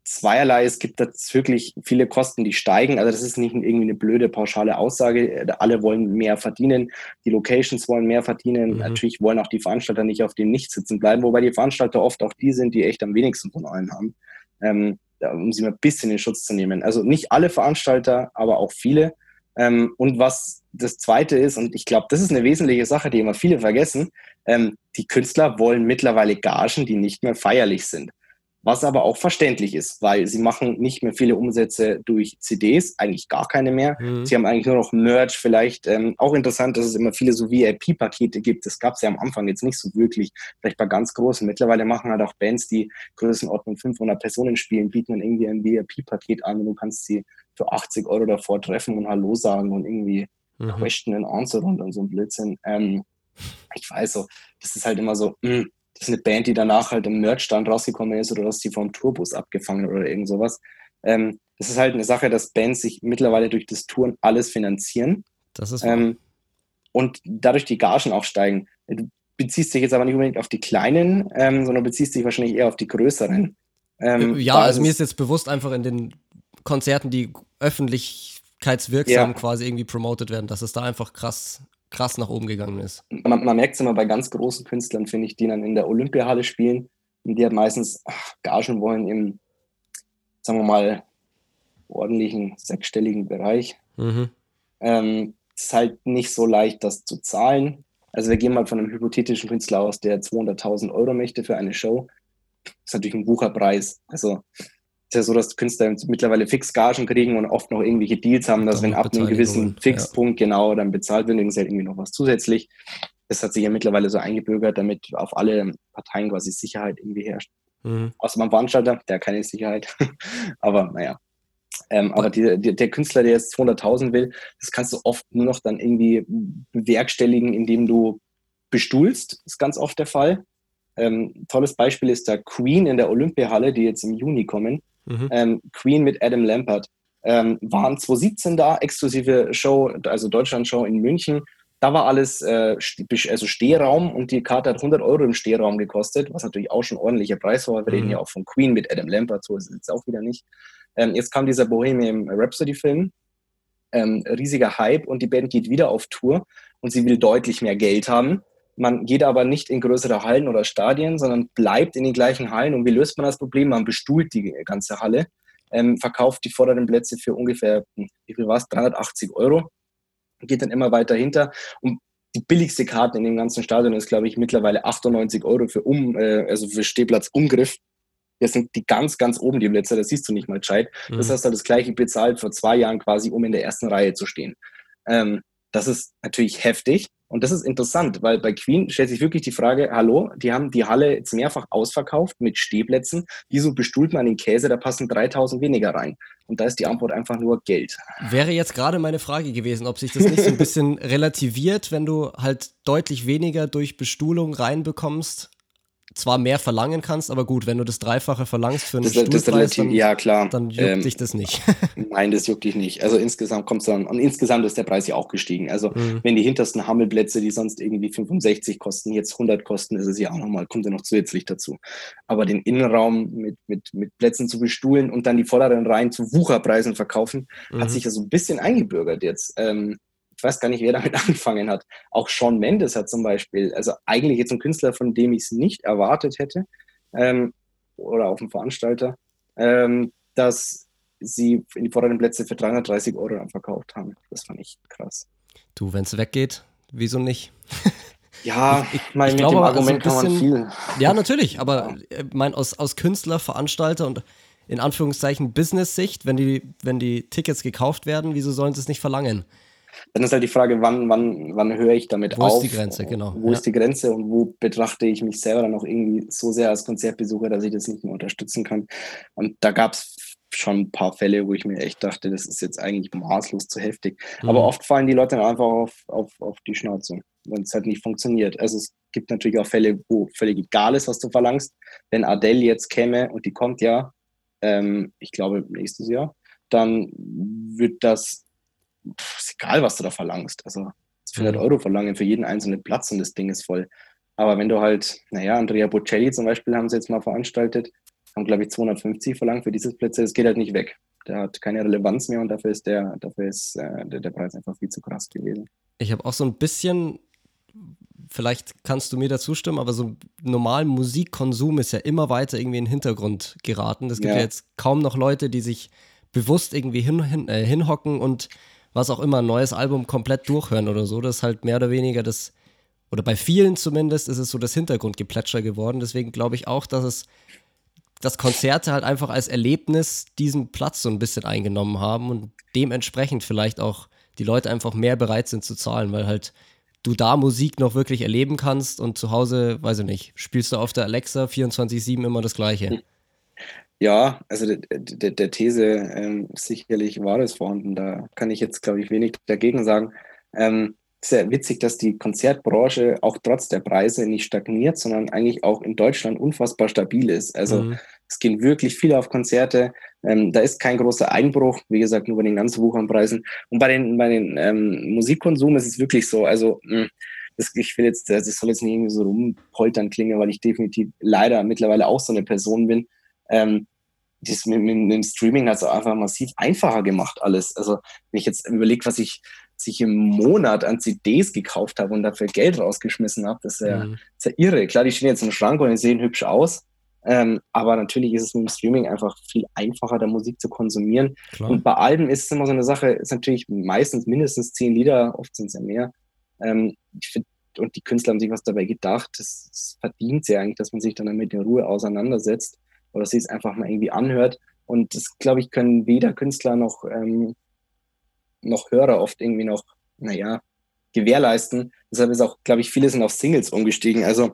[SPEAKER 2] zweierlei. Es gibt jetzt wirklich viele Kosten, die steigen. Also das ist nicht irgendwie eine blöde pauschale Aussage. Alle wollen mehr verdienen. Die Locations wollen mehr verdienen. Mhm. Natürlich wollen auch die Veranstalter nicht auf dem Nicht sitzen bleiben, wobei die Veranstalter oft auch die sind, die echt am wenigsten von allen haben. Ähm, um sie mal ein bisschen in Schutz zu nehmen. Also nicht alle Veranstalter, aber auch viele. Ähm, und was das Zweite ist, und ich glaube, das ist eine wesentliche Sache, die immer viele vergessen, ähm, die Künstler wollen mittlerweile Gagen, die nicht mehr feierlich sind was aber auch verständlich ist, weil sie machen nicht mehr viele Umsätze durch CDs, eigentlich gar keine mehr. Mhm. Sie haben eigentlich nur noch Merch, vielleicht ähm, auch interessant, dass es immer viele so VIP-Pakete gibt. Das gab es ja am Anfang jetzt nicht so wirklich, vielleicht bei ganz großen. Mittlerweile machen halt auch Bands, die Größenordnung 500 Personen spielen, bieten dann irgendwie ein VIP-Paket an und du kannst sie für 80 Euro davor treffen und Hallo sagen und irgendwie mhm. Question and Answer und, und so ein Blödsinn. Ähm, ich weiß so, das ist halt immer so, mh, hm, das ist eine Band, die danach halt im Merchstand rausgekommen ist oder dass die vom Tourbus abgefangen oder irgend sowas. Ähm, das ist halt eine Sache, dass Bands sich mittlerweile durch das Touren alles finanzieren.
[SPEAKER 1] Das ist ähm,
[SPEAKER 2] und dadurch die Gagen auch steigen. Du beziehst dich jetzt aber nicht unbedingt auf die kleinen, ähm, sondern beziehst dich wahrscheinlich eher auf die größeren.
[SPEAKER 1] Ähm, ja, also mir ist jetzt bewusst einfach in den Konzerten, die öffentlichkeitswirksam ja. quasi irgendwie promoted werden, dass es da einfach krass krass nach oben gegangen ist.
[SPEAKER 2] Man, man merkt es immer bei ganz großen Künstlern, finde ich, die dann in der Olympiahalle spielen und die halt meistens ach, Gagen wollen im sagen wir mal, ordentlichen sechsstelligen Bereich. Mhm. Ähm, ist halt nicht so leicht, das zu zahlen. Also wir gehen mal von einem hypothetischen Künstler aus, der 200.000 Euro möchte für eine Show. Das ist natürlich ein Bucherpreis. Also ist ja so, dass Künstler mittlerweile Fixgagen kriegen und oft noch irgendwelche Deals haben, dass wenn ab einem gewissen Fixpunkt ja. genau dann bezahlt wird, dann irgendwie noch was zusätzlich. Das hat sich ja mittlerweile so eingebürgert, damit auf alle Parteien quasi Sicherheit irgendwie herrscht. Mhm. Außer beim Veranstalter, der hat keine Sicherheit. aber naja. Ähm, aber die, die, der Künstler, der jetzt 200.000 will, das kannst du oft nur noch dann irgendwie bewerkstelligen, indem du bestuhlst. Das ist ganz oft der Fall. Ähm, tolles Beispiel ist der Queen in der Olympiahalle, die jetzt im Juni kommen. Mhm. Ähm, Queen mit Adam Lampert. Ähm, waren 2017 da, exklusive Show, also Deutschland-Show in München. Da war alles äh, also Stehraum und die Karte hat 100 Euro im Stehraum gekostet, was natürlich auch schon ein ordentlicher Preis war. Wir mhm. reden ja auch von Queen mit Adam Lampert, so ist es jetzt auch wieder nicht. Ähm, jetzt kam dieser Bohemian Rhapsody-Film, ähm, riesiger Hype und die Band geht wieder auf Tour und sie will deutlich mehr Geld haben. Man geht aber nicht in größere Hallen oder Stadien, sondern bleibt in den gleichen Hallen. Und wie löst man das Problem? Man bestuhlt die ganze Halle, ähm, verkauft die vorderen Plätze für ungefähr, hm, wie viel war es, 380 Euro, geht dann immer weiter hinter. Und die billigste Karte in dem ganzen Stadion ist, glaube ich, mittlerweile 98 Euro für um, äh, also für Stehplatz Umgriff. Das sind die ganz, ganz oben die Plätze, das siehst du nicht mal gescheit. Mhm. Das hast du das gleiche bezahlt vor zwei Jahren quasi, um in der ersten Reihe zu stehen. Ähm, das ist natürlich heftig. Und das ist interessant, weil bei Queen stellt sich wirklich die Frage, hallo, die haben die Halle jetzt mehrfach ausverkauft mit Stehplätzen. Wieso bestuhlt man den Käse? Da passen 3000 weniger rein. Und da ist die Antwort einfach nur Geld.
[SPEAKER 1] Wäre jetzt gerade meine Frage gewesen, ob sich das nicht so ein bisschen relativiert, wenn du halt deutlich weniger durch Bestuhlung reinbekommst zwar mehr verlangen kannst, aber gut, wenn du das Dreifache verlangst für einen das, Stuhlpreis, das relativ, dann,
[SPEAKER 2] ja, klar.
[SPEAKER 1] dann juckt ähm, dich das nicht.
[SPEAKER 2] Nein, das juckt dich nicht. Also insgesamt kommt es dann, und insgesamt ist der Preis ja auch gestiegen. Also mhm. wenn die hintersten Hammelplätze, die sonst irgendwie 65 kosten, jetzt 100 kosten, ist es ja auch nochmal, kommt ja noch zusätzlich dazu. Aber den Innenraum mit, mit, mit Plätzen zu bestuhlen und dann die vorderen Reihen zu Wucherpreisen verkaufen, mhm. hat sich ja so ein bisschen eingebürgert jetzt. Ähm, weiß gar nicht, wer damit angefangen hat. Auch Sean Mendes hat zum Beispiel, also eigentlich jetzt ein Künstler, von dem ich es nicht erwartet hätte, ähm, oder auch ein Veranstalter, ähm, dass sie in die vorderen Plätze für 330 Euro verkauft haben. Das fand ich krass.
[SPEAKER 1] Du, wenn es weggeht, wieso nicht?
[SPEAKER 2] Ja, ich, ich, mein, ich mit glaube, dem Argument also bisschen, kann man
[SPEAKER 1] viel. Ja, natürlich, aber ja. Äh, mein, aus, aus Künstler, Veranstalter und in Anführungszeichen Business-Sicht, wenn die, wenn die Tickets gekauft werden, wieso sollen sie es nicht verlangen?
[SPEAKER 2] Dann ist halt die Frage, wann, wann, wann höre ich damit wo auf?
[SPEAKER 1] Wo ist die Grenze, genau.
[SPEAKER 2] Wo ja. ist die Grenze und wo betrachte ich mich selber dann auch irgendwie so sehr als Konzertbesucher, dass ich das nicht mehr unterstützen kann? Und da gab es schon ein paar Fälle, wo ich mir echt dachte, das ist jetzt eigentlich maßlos zu heftig. Mhm. Aber oft fallen die Leute dann einfach auf, auf, auf die Schnauze, wenn es halt nicht funktioniert. Also es gibt natürlich auch Fälle, wo völlig egal ist, was du verlangst. Wenn Adele jetzt käme und die kommt ja, ähm, ich glaube nächstes Jahr, dann wird das ist egal, was du da verlangst. Also 400 mhm. Euro verlangen für jeden einzelnen Platz und das Ding ist voll. Aber wenn du halt, naja, Andrea Bocelli zum Beispiel haben sie jetzt mal veranstaltet, haben glaube ich 250 verlangt für diese Plätze, das geht halt nicht weg. Der hat keine Relevanz mehr und dafür ist der, dafür ist äh, der, der Preis einfach viel zu krass gewesen.
[SPEAKER 1] Ich habe auch so ein bisschen, vielleicht kannst du mir dazu stimmen, aber so normal Musikkonsum ist ja immer weiter irgendwie in den Hintergrund geraten. Es gibt ja, ja jetzt kaum noch Leute, die sich bewusst irgendwie hin, hin, äh, hinhocken und was auch immer, ein neues Album komplett durchhören oder so. Das ist halt mehr oder weniger das, oder bei vielen zumindest, ist es so das Hintergrundgeplätscher geworden. Deswegen glaube ich auch, dass es, dass Konzerte halt einfach als Erlebnis diesen Platz so ein bisschen eingenommen haben und dementsprechend vielleicht auch die Leute einfach mehr bereit sind zu zahlen, weil halt du da Musik noch wirklich erleben kannst und zu Hause, weiß ich nicht, spielst du auf der Alexa 24-7 immer das Gleiche.
[SPEAKER 2] Ja, also der, These ähm, sicherlich war es vorhanden. Da kann ich jetzt, glaube ich, wenig dagegen sagen. Ähm, sehr witzig, dass die Konzertbranche auch trotz der Preise nicht stagniert, sondern eigentlich auch in Deutschland unfassbar stabil ist. Also mhm. es gehen wirklich viele auf Konzerte. Ähm, da ist kein großer Einbruch, wie gesagt, nur bei den ganzen Wuchernpreisen. Und bei den, bei den ähm, Musikkonsum ist es wirklich so. Also mh, hm, das, ich will jetzt, das soll jetzt nicht irgendwie so rumpoltern klingen, weil ich definitiv leider mittlerweile auch so eine Person bin ähm, das mit, mit, mit dem Streaming hat es einfach massiv einfacher gemacht alles. Also wenn ich jetzt überlege, was ich sich im Monat an CDs gekauft habe und dafür Geld rausgeschmissen habe, das ist ja, mhm. ist ja irre. Klar, die stehen jetzt im Schrank und die sehen hübsch aus. Ähm, aber natürlich ist es mit dem Streaming einfach viel einfacher, da Musik zu konsumieren. Klar. Und bei Alben ist es immer so eine Sache, ist natürlich meistens mindestens zehn Lieder, oft sind es ja mehr. Ähm, ich finde, und die Künstler haben sich was dabei gedacht. Das, verdient ja eigentlich, dass man sich dann damit in Ruhe auseinandersetzt oder sich es einfach mal irgendwie anhört. Und das, glaube ich, können weder Künstler noch, ähm, noch Hörer oft irgendwie noch, naja, gewährleisten. Deshalb ist auch, glaube ich, viele sind auf Singles umgestiegen. Also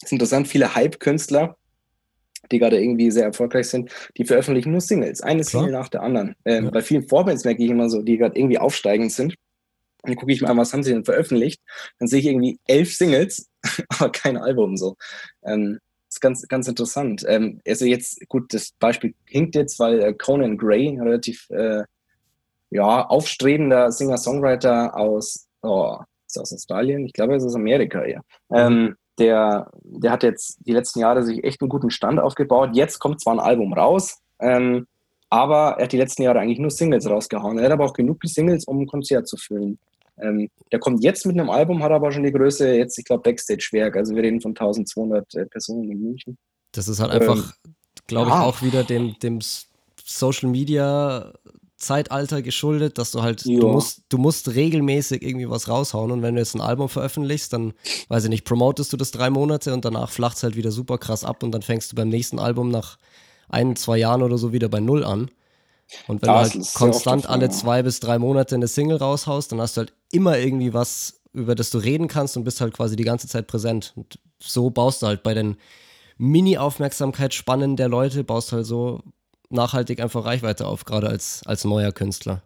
[SPEAKER 2] es ist interessant, viele Hype-Künstler, die gerade irgendwie sehr erfolgreich sind, die veröffentlichen nur Singles, eine Klar. Single nach der anderen. Ähm, ja. Bei vielen Vorbands merke ich immer so, die gerade irgendwie aufsteigend sind. Dann gucke ich mal was haben sie denn veröffentlicht? Dann sehe ich irgendwie elf Singles, aber kein Album so. Ähm, ist ganz, ganz interessant. Ähm, also jetzt, gut, das Beispiel hinkt jetzt, weil äh, Conan Gray, relativ äh, ja, aufstrebender Singer-Songwriter aus, oh, ist aus Australien? Ich glaube, es ist Amerika eher. Ähm, der, der hat jetzt die letzten Jahre sich echt einen guten Stand aufgebaut. Jetzt kommt zwar ein Album raus, ähm, aber er hat die letzten Jahre eigentlich nur Singles rausgehauen. Er hat aber auch genug Singles, um ein Konzert zu füllen. Ähm, der kommt jetzt mit einem Album, hat aber schon die Größe, jetzt, ich glaube, Backstage-Werk. Also wir reden von 1200 äh, Personen in München.
[SPEAKER 1] Das ist halt einfach, ähm, glaube ich, ja. auch wieder dem, dem Social Media Zeitalter geschuldet, dass du halt, du musst, du musst regelmäßig irgendwie was raushauen und wenn du jetzt ein Album veröffentlichst, dann, weiß ich nicht, promotest du das drei Monate und danach flacht es halt wieder super krass ab und dann fängst du beim nächsten Album nach ein, zwei Jahren oder so wieder bei Null an. Und wenn das du halt konstant alle zwei bis drei Monate eine Single raushaust, dann hast du halt immer irgendwie was, über das du reden kannst und bist halt quasi die ganze Zeit präsent. Und so baust du halt bei den Mini-Aufmerksamkeitsspannen der Leute, baust halt so nachhaltig einfach Reichweite auf, gerade als, als neuer Künstler.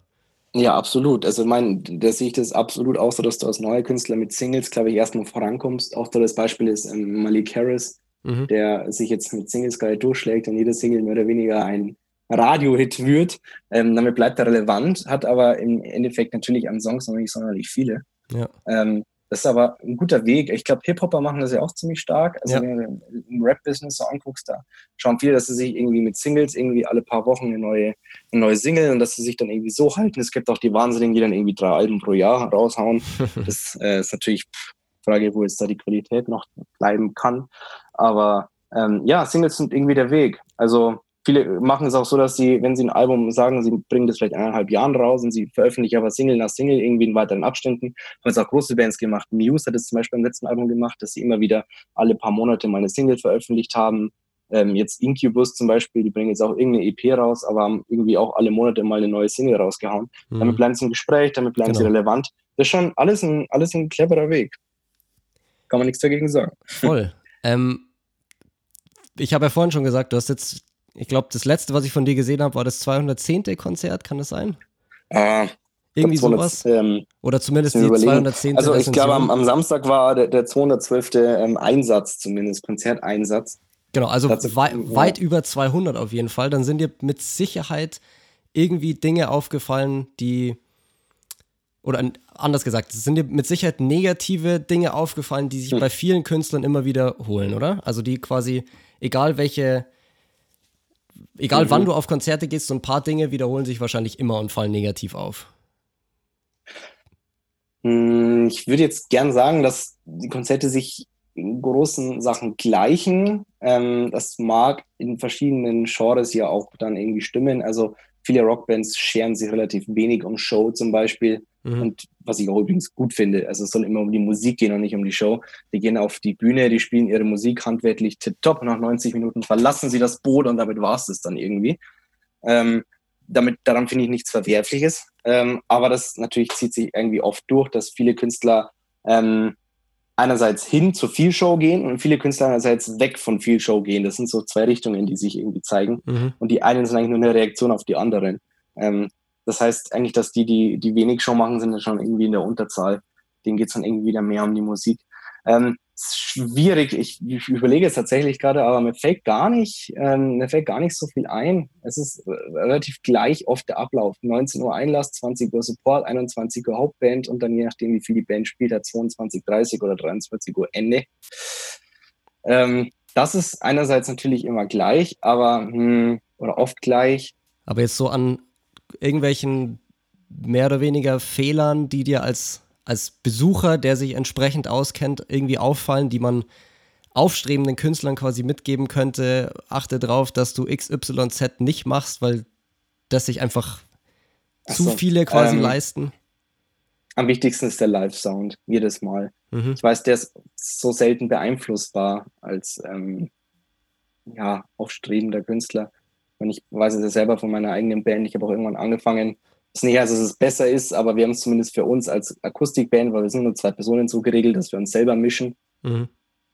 [SPEAKER 2] Ja, absolut. Also, ich meine, da sehe ich das absolut auch so, dass du als neuer Künstler mit Singles, glaube ich, erstmal vorankommst. Auch tolles Beispiel ist ähm, Malik Harris, mhm. der sich jetzt mit Singles gerade durchschlägt und jeder Single mehr oder weniger ein Radio-Hit wird. Ähm, damit bleibt er relevant, hat aber im Endeffekt natürlich an Songs noch nicht sonderlich viele. Ja. Ähm, das ist aber ein guter Weg. Ich glaube, Hip-Hopper machen das ja auch ziemlich stark. Also, ja. wenn du im Rap-Business so anguckst, da schauen viele, dass sie sich irgendwie mit Singles irgendwie alle paar Wochen eine neue, eine neue Single und dass sie sich dann irgendwie so halten. Es gibt auch die Wahnsinnigen, die dann irgendwie drei Alben pro Jahr raushauen. das äh, ist natürlich Frage, wo jetzt da die Qualität noch bleiben kann. Aber ähm, ja, Singles sind irgendwie der Weg. Also viele machen es auch so, dass sie, wenn sie ein Album sagen, sie bringen das vielleicht eineinhalb Jahren raus und sie veröffentlichen aber Single nach Single irgendwie in weiteren Abständen. Haben es auch große Bands gemacht. Muse hat es zum Beispiel beim letzten Album gemacht, dass sie immer wieder alle paar Monate mal eine Single veröffentlicht haben. Ähm, jetzt Incubus zum Beispiel, die bringen jetzt auch irgendeine EP raus, aber haben irgendwie auch alle Monate mal eine neue Single rausgehauen. Mhm. Damit bleiben sie im Gespräch, damit bleiben genau. sie relevant. Das ist schon alles ein, alles ein cleverer Weg. Kann man nichts dagegen sagen.
[SPEAKER 1] Voll. ähm, ich habe ja vorhin schon gesagt, du hast jetzt ich glaube, das letzte, was ich von dir gesehen habe, war das 210. Konzert, kann das sein?
[SPEAKER 2] Äh,
[SPEAKER 1] Irgendwie sowas? Ähm, Oder zumindest die 210.
[SPEAKER 2] Also ich glaube, am, am, Samstag war der, der 212. Ähm, Einsatz zumindest, Konzerteinsatz.
[SPEAKER 1] Genau, also wei ja. weit über 200 auf jeden Fall. Dann sind dir mit Sicherheit irgendwie Dinge aufgefallen, die oder anders gesagt, sind dir mit Sicherheit negative Dinge aufgefallen, die sich hm. bei vielen Künstlern immer wiederholen, oder? Also die quasi, egal welche egal mhm. wann du auf Konzerte gehst, so ein paar Dinge wiederholen sich wahrscheinlich immer und fallen negativ auf.
[SPEAKER 2] Hm, ich würde jetzt gern sagen, dass die Konzerte sich in großen Sachen gleichen. Ähm, das mag in verschiedenen Genres ja auch dann irgendwie stimmen. Also viele Rockbands scheren sich relativ wenig um Show zum Beispiel. Mhm. Und was ich auch übrigens gut finde, also es soll immer um die Musik gehen und nicht um die Show. Die gehen auf die Bühne, die spielen ihre Musik handwerklich tipptopp. Nach 90 Minuten verlassen sie das Boot und damit war es das dann irgendwie. Ähm, damit, daran finde ich nichts Verwerfliches. Ähm, aber das natürlich zieht sich irgendwie oft durch, dass viele Künstler ähm, einerseits hin zu viel Show gehen und viele Künstler einerseits weg von viel Show gehen. Das sind so zwei Richtungen, die sich irgendwie zeigen. Mhm. Und die einen sind eigentlich nur eine Reaktion auf die anderen. Ähm, das heißt eigentlich, dass die, die, die wenig Show machen, sind ja schon irgendwie in der Unterzahl. Denen geht es dann irgendwie wieder mehr um die Musik. Ähm, schwierig, ich, ich überlege es tatsächlich gerade, aber mir fällt gar nicht, ähm, mir fällt gar nicht so viel ein. Es ist relativ gleich oft der Ablauf. 19 Uhr Einlass, 20 Uhr Support, 21 Uhr Hauptband und dann je nachdem, wie viel die Band spielt, hat 22, 30 oder 23 Uhr Ende. Ähm, das ist einerseits natürlich immer gleich, aber hm, oder oft gleich.
[SPEAKER 1] Aber jetzt so an irgendwelchen mehr oder weniger Fehlern, die dir als, als Besucher, der sich entsprechend auskennt, irgendwie auffallen, die man aufstrebenden Künstlern quasi mitgeben könnte, achte darauf, dass du XYZ nicht machst, weil das sich einfach so, zu viele quasi ähm, leisten?
[SPEAKER 2] Am wichtigsten ist der Live-Sound, jedes Mal. Mhm. Ich weiß, der ist so selten beeinflussbar als ähm, ja, aufstrebender Künstler. Und ich weiß es ja selber von meiner eigenen Band. Ich habe auch irgendwann angefangen, das nicht heißt, dass es besser ist, aber wir haben es zumindest für uns als Akustikband, weil wir sind nur zwei Personen so geregelt, dass wir uns selber mischen. Mhm.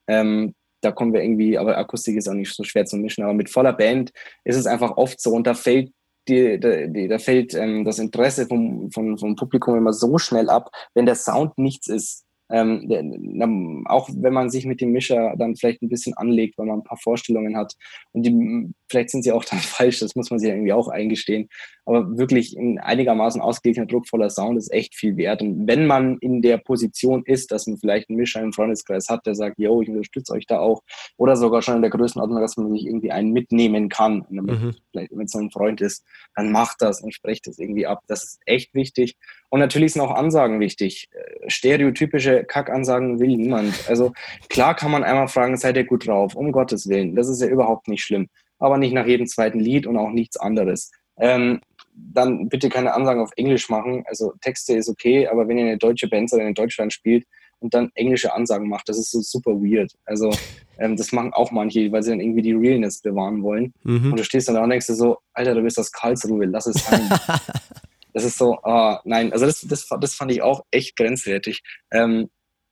[SPEAKER 2] Ähm, da kommen wir irgendwie, aber Akustik ist auch nicht so schwer zu mischen. Aber mit voller Band ist es einfach oft so und da fällt die, die, da fällt ähm, das Interesse vom, vom, vom Publikum immer so schnell ab, wenn der Sound nichts ist. Ähm, auch wenn man sich mit dem Mischer dann vielleicht ein bisschen anlegt, weil man ein paar Vorstellungen hat und die, vielleicht sind sie auch dann falsch, das muss man sich irgendwie auch eingestehen. Aber wirklich ein einigermaßen ausgeglichener, druckvoller Sound ist echt viel wert. Und wenn man in der Position ist, dass man vielleicht einen Mischer im Freundeskreis hat, der sagt, yo, ich unterstütze euch da auch, oder sogar schon in der Größenordnung, dass man sich irgendwie einen mitnehmen kann, mhm. vielleicht wenn es so ein Freund ist, dann macht das und sprecht das irgendwie ab. Das ist echt wichtig. Und natürlich sind auch Ansagen wichtig. Äh, stereotypische Kackansagen will niemand. Also klar kann man einmal fragen, seid ihr gut drauf? Um Gottes Willen. Das ist ja überhaupt nicht schlimm. Aber nicht nach jedem zweiten Lied und auch nichts anderes. Ähm, dann bitte keine Ansagen auf Englisch machen. Also Texte ist okay, aber wenn ihr eine deutsche Band oder in Deutschland spielt und dann englische Ansagen macht, das ist so super weird. Also ähm, das machen auch manche, weil sie dann irgendwie die Realness bewahren wollen. Mhm. Und du stehst dann da und denkst dir so, Alter, du bist aus Karlsruhe, lass es sein. Das ist so, oh, nein, also das, das, das fand ich auch echt grenzwertig. Ähm,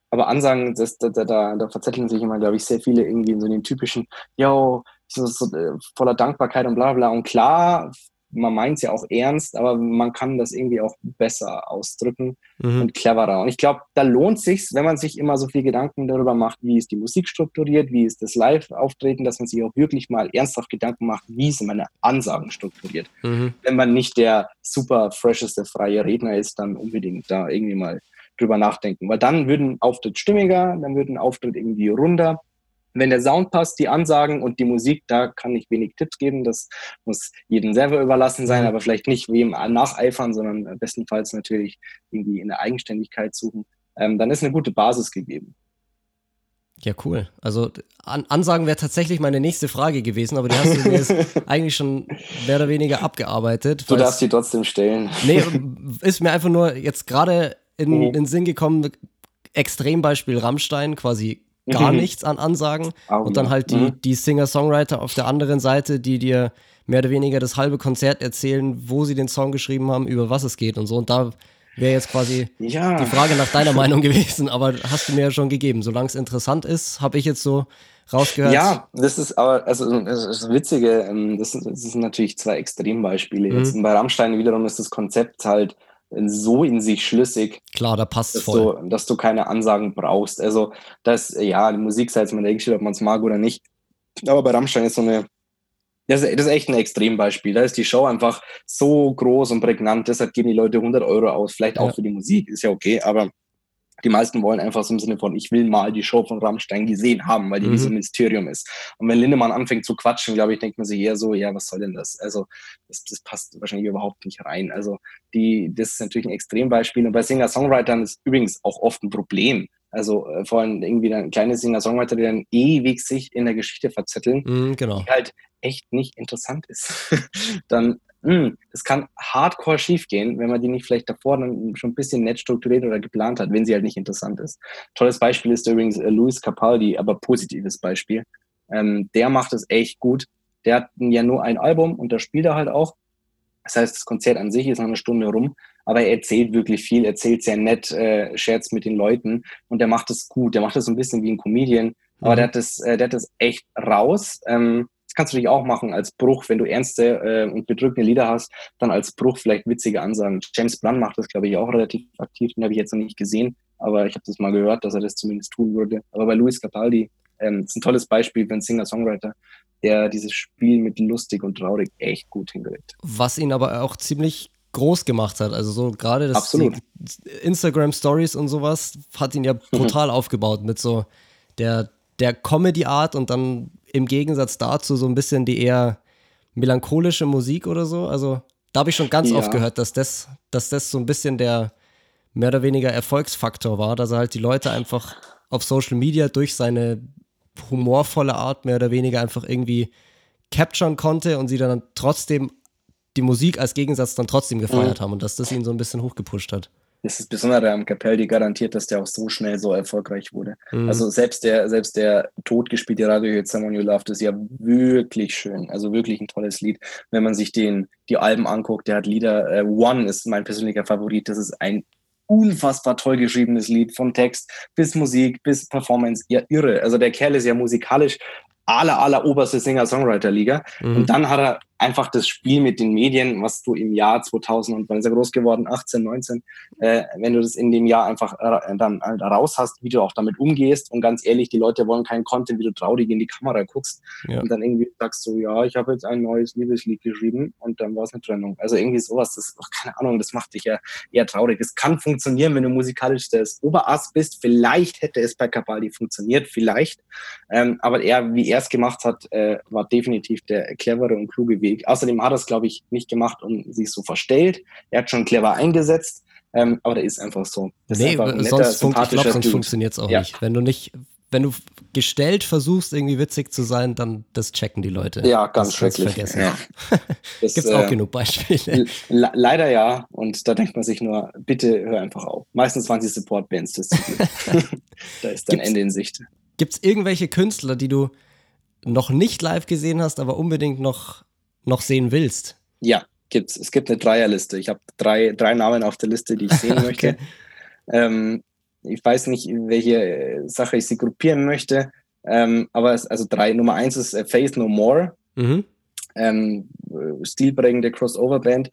[SPEAKER 2] aber Ansagen, das, da, da, da verzetteln sich immer, glaube ich, sehr viele irgendwie in so den typischen, yo, so, so, äh, voller Dankbarkeit und bla bla. Und klar, man meint es ja auch ernst, aber man kann das irgendwie auch besser ausdrücken mhm. und cleverer. Und ich glaube, da lohnt sich, wenn man sich immer so viel Gedanken darüber macht, wie ist die Musik strukturiert, wie ist das Live-Auftreten, dass man sich auch wirklich mal ernsthaft Gedanken macht, wie sind meine Ansagen strukturiert. Mhm. Wenn man nicht der super fresheste freie Redner ist, dann unbedingt da irgendwie mal drüber nachdenken, weil dann würden Auftritt stimmiger, dann würden Auftritt irgendwie runder wenn der Sound passt, die Ansagen und die Musik, da kann ich wenig Tipps geben. Das muss jedem selber überlassen sein, mhm. aber vielleicht nicht wem nacheifern, sondern bestenfalls natürlich irgendwie in der Eigenständigkeit suchen. Ähm, dann ist eine gute Basis gegeben.
[SPEAKER 1] Ja, cool. Also An Ansagen wäre tatsächlich meine nächste Frage gewesen, aber die hast du mir jetzt eigentlich schon mehr oder weniger abgearbeitet.
[SPEAKER 2] Du darfst sie trotzdem stellen.
[SPEAKER 1] Nee, ist mir einfach nur jetzt gerade in, mhm. in den Sinn gekommen, Extrembeispiel Rammstein, quasi gar mhm. nichts an Ansagen. Oh, und dann halt die, mhm. die Singer-Songwriter auf der anderen Seite, die dir mehr oder weniger das halbe Konzert erzählen, wo sie den Song geschrieben haben, über was es geht und so. Und da wäre jetzt quasi ja. die Frage nach deiner Meinung gewesen, aber hast du mir ja schon gegeben. Solange es interessant ist, habe ich jetzt so rausgehört.
[SPEAKER 2] Ja, das ist aber, also das Witzige, ähm, das, das sind natürlich zwei Extrembeispiele. Mhm. Jetzt bei Rammstein wiederum ist das Konzept halt so in sich schlüssig.
[SPEAKER 1] Klar, da passt
[SPEAKER 2] dass
[SPEAKER 1] voll.
[SPEAKER 2] Du, dass du keine Ansagen brauchst. Also, das, ja, die Musik sei jetzt mal dahingestellt, ob man es mag oder nicht. Aber bei Rammstein ist so eine, das ist, das ist echt ein Extrembeispiel. Da ist die Show einfach so groß und prägnant, deshalb geben die Leute 100 Euro aus. Vielleicht auch ja. für die Musik, ist ja okay, aber die meisten wollen einfach so im Sinne von, ich will mal die Show von Rammstein gesehen haben, weil die mhm. wie so ein Mysterium ist. Und wenn Lindemann anfängt zu quatschen, glaube ich, denkt man sich eher so, ja, was soll denn das? Also, das, das passt wahrscheinlich überhaupt nicht rein. Also, die, das ist natürlich ein Extrembeispiel. Und bei Singer-Songwritern ist übrigens auch oft ein Problem. Also, äh, vor allem irgendwie dann kleine Singer-Songwriter, die dann ewig sich in der Geschichte verzetteln,
[SPEAKER 1] mhm, genau.
[SPEAKER 2] die halt echt nicht interessant ist. dann mh, hm, das kann hardcore schiefgehen, wenn man die nicht vielleicht davor dann schon ein bisschen nett strukturiert oder geplant hat, wenn sie halt nicht interessant ist. Tolles Beispiel ist übrigens äh, Luis Capaldi, aber positives Beispiel. Ähm, der macht es echt gut. Der hat ja nur ein Album und da spielt er halt auch. Das heißt, das Konzert an sich ist noch eine Stunde rum, aber er erzählt wirklich viel, erzählt sehr nett, äh, scherzt mit den Leuten und der macht es gut. Der macht es so ein bisschen wie ein Comedian, aber mhm. der hat das, äh, der hat das echt raus. Ähm, kannst du dich auch machen als Bruch, wenn du ernste äh, und bedrückende Lieder hast, dann als Bruch vielleicht witzige Ansagen. James Blunt macht das, glaube ich, auch relativ aktiv, den habe ich jetzt noch nicht gesehen, aber ich habe das mal gehört, dass er das zumindest tun würde. Aber bei Luis Capaldi ähm, ist ein tolles Beispiel für einen Singer-Songwriter, der dieses Spiel mit lustig und traurig echt gut hinkriegt.
[SPEAKER 1] Was ihn aber auch ziemlich groß gemacht hat. Also so gerade das Instagram Stories und sowas hat ihn ja brutal aufgebaut mit so der, der Comedy-Art und dann im Gegensatz dazu so ein bisschen die eher melancholische Musik oder so. Also da habe ich schon ganz ja. oft gehört, dass das, dass das so ein bisschen der mehr oder weniger Erfolgsfaktor war, dass er halt die Leute einfach auf Social Media durch seine humorvolle Art mehr oder weniger einfach irgendwie capturen konnte und sie dann trotzdem die Musik als Gegensatz dann trotzdem gefeiert mhm. haben und dass das ihn so ein bisschen hochgepusht hat.
[SPEAKER 2] Das ist Besondere am Capelli garantiert, dass der auch so schnell so erfolgreich wurde. Mhm. Also selbst der, selbst der totgespielte Radio Someone You Loved ist ja wirklich schön. Also wirklich ein tolles Lied. Wenn man sich den, die Alben anguckt, der hat Lieder, äh, One ist mein persönlicher Favorit. Das ist ein unfassbar toll geschriebenes Lied, von Text bis Musik bis Performance. Ja, irre. Also der Kerl ist ja musikalisch aller, aller oberste Singer-Songwriter-Liga. Mhm. Und dann hat er einfach das Spiel mit den Medien, was du im Jahr 2000 und wann ist er groß geworden, 18, 19, äh, wenn du das in dem Jahr einfach äh, dann halt raus hast, wie du auch damit umgehst und ganz ehrlich, die Leute wollen keinen Content, wie du traurig in die Kamera guckst ja. und dann irgendwie sagst du, ja, ich habe jetzt ein neues Liebeslied geschrieben und dann war es eine Trennung. Also irgendwie sowas, das ist, keine Ahnung, das macht dich ja eher traurig. Es kann funktionieren, wenn du musikalisch das Oberass bist. Vielleicht hätte es bei Capaldi funktioniert, vielleicht. Ähm, aber er, wie er es gemacht hat, äh, war definitiv der clevere und kluge Weg Weg. Außerdem hat er es, glaube ich, nicht gemacht und sich so verstellt. Er hat schon clever eingesetzt, ähm, aber der ist einfach so.
[SPEAKER 1] Das nee, einfach netter, sonst, fun glaub, sonst funktioniert es auch ja. nicht. Wenn du nicht, wenn du gestellt versuchst, irgendwie witzig zu sein, dann das checken die Leute.
[SPEAKER 2] Ja, ganz das schrecklich. Vergessen. Ja.
[SPEAKER 1] Gibt es auch äh, genug Beispiele.
[SPEAKER 2] leider ja. Und da denkt man sich nur, bitte hör einfach auf. Meistens waren sie Support-Bands, das Da ist dann Ende in Sicht.
[SPEAKER 1] Gibt es irgendwelche Künstler, die du noch nicht live gesehen hast, aber unbedingt noch noch sehen willst?
[SPEAKER 2] Ja, gibt's. Es gibt eine Dreierliste. Ich habe drei, drei Namen auf der Liste, die ich sehen möchte. okay. ähm, ich weiß nicht, welche Sache ich sie gruppieren möchte. Ähm, aber es, also drei. Nummer eins ist äh, Faith No More. Mhm. Ähm, stilprägende Crossover-Band,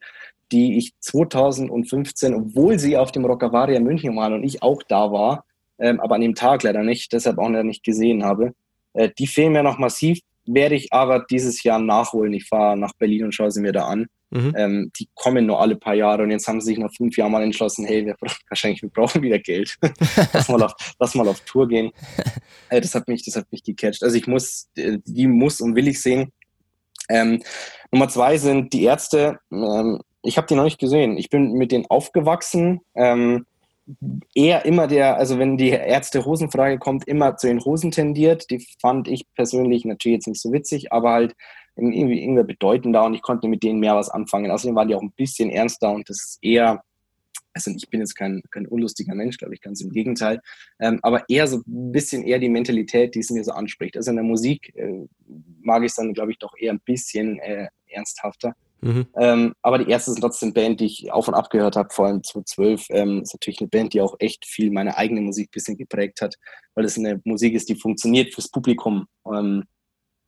[SPEAKER 2] die ich 2015, obwohl sie auf dem Rockavaria München waren und ich auch da war, ähm, aber an dem Tag leider nicht, deshalb auch noch nicht gesehen habe, äh, die fehlen mir noch massiv werde ich aber dieses Jahr nachholen. Ich fahre nach Berlin und schaue sie mir da an. Mhm. Ähm, die kommen nur alle paar Jahre und jetzt haben sie sich nach fünf Jahren mal entschlossen, hey, wir wahrscheinlich wir brauchen wieder Geld. lass, mal auf, lass mal auf Tour gehen. Äh, das hat mich, das hat mich gecatcht. Also ich muss, äh, die muss und will ich sehen. Ähm, Nummer zwei sind die Ärzte. Ähm, ich habe die noch nicht gesehen. Ich bin mit denen aufgewachsen. Ähm, eher immer der, also wenn die Ärzte-Hosenfrage kommt, immer zu den Hosen tendiert. Die fand ich persönlich natürlich jetzt nicht so witzig, aber halt irgendwie, irgendwie bedeutender und ich konnte mit denen mehr was anfangen. Außerdem waren die auch ein bisschen ernster und das ist eher, also ich bin jetzt kein, kein unlustiger Mensch, glaube ich, ganz im Gegenteil, ähm, aber eher so ein bisschen eher die Mentalität, die es mir so anspricht. Also in der Musik äh, mag ich es dann, glaube ich, doch eher ein bisschen äh, ernsthafter. Mhm. Ähm, aber die erste sind trotzdem Band, die ich auf und ab gehört habe, vor allem 2012. Ähm, ist natürlich eine Band, die auch echt viel meine eigene Musik ein bisschen geprägt hat, weil es eine Musik ist, die funktioniert fürs Publikum. Ähm,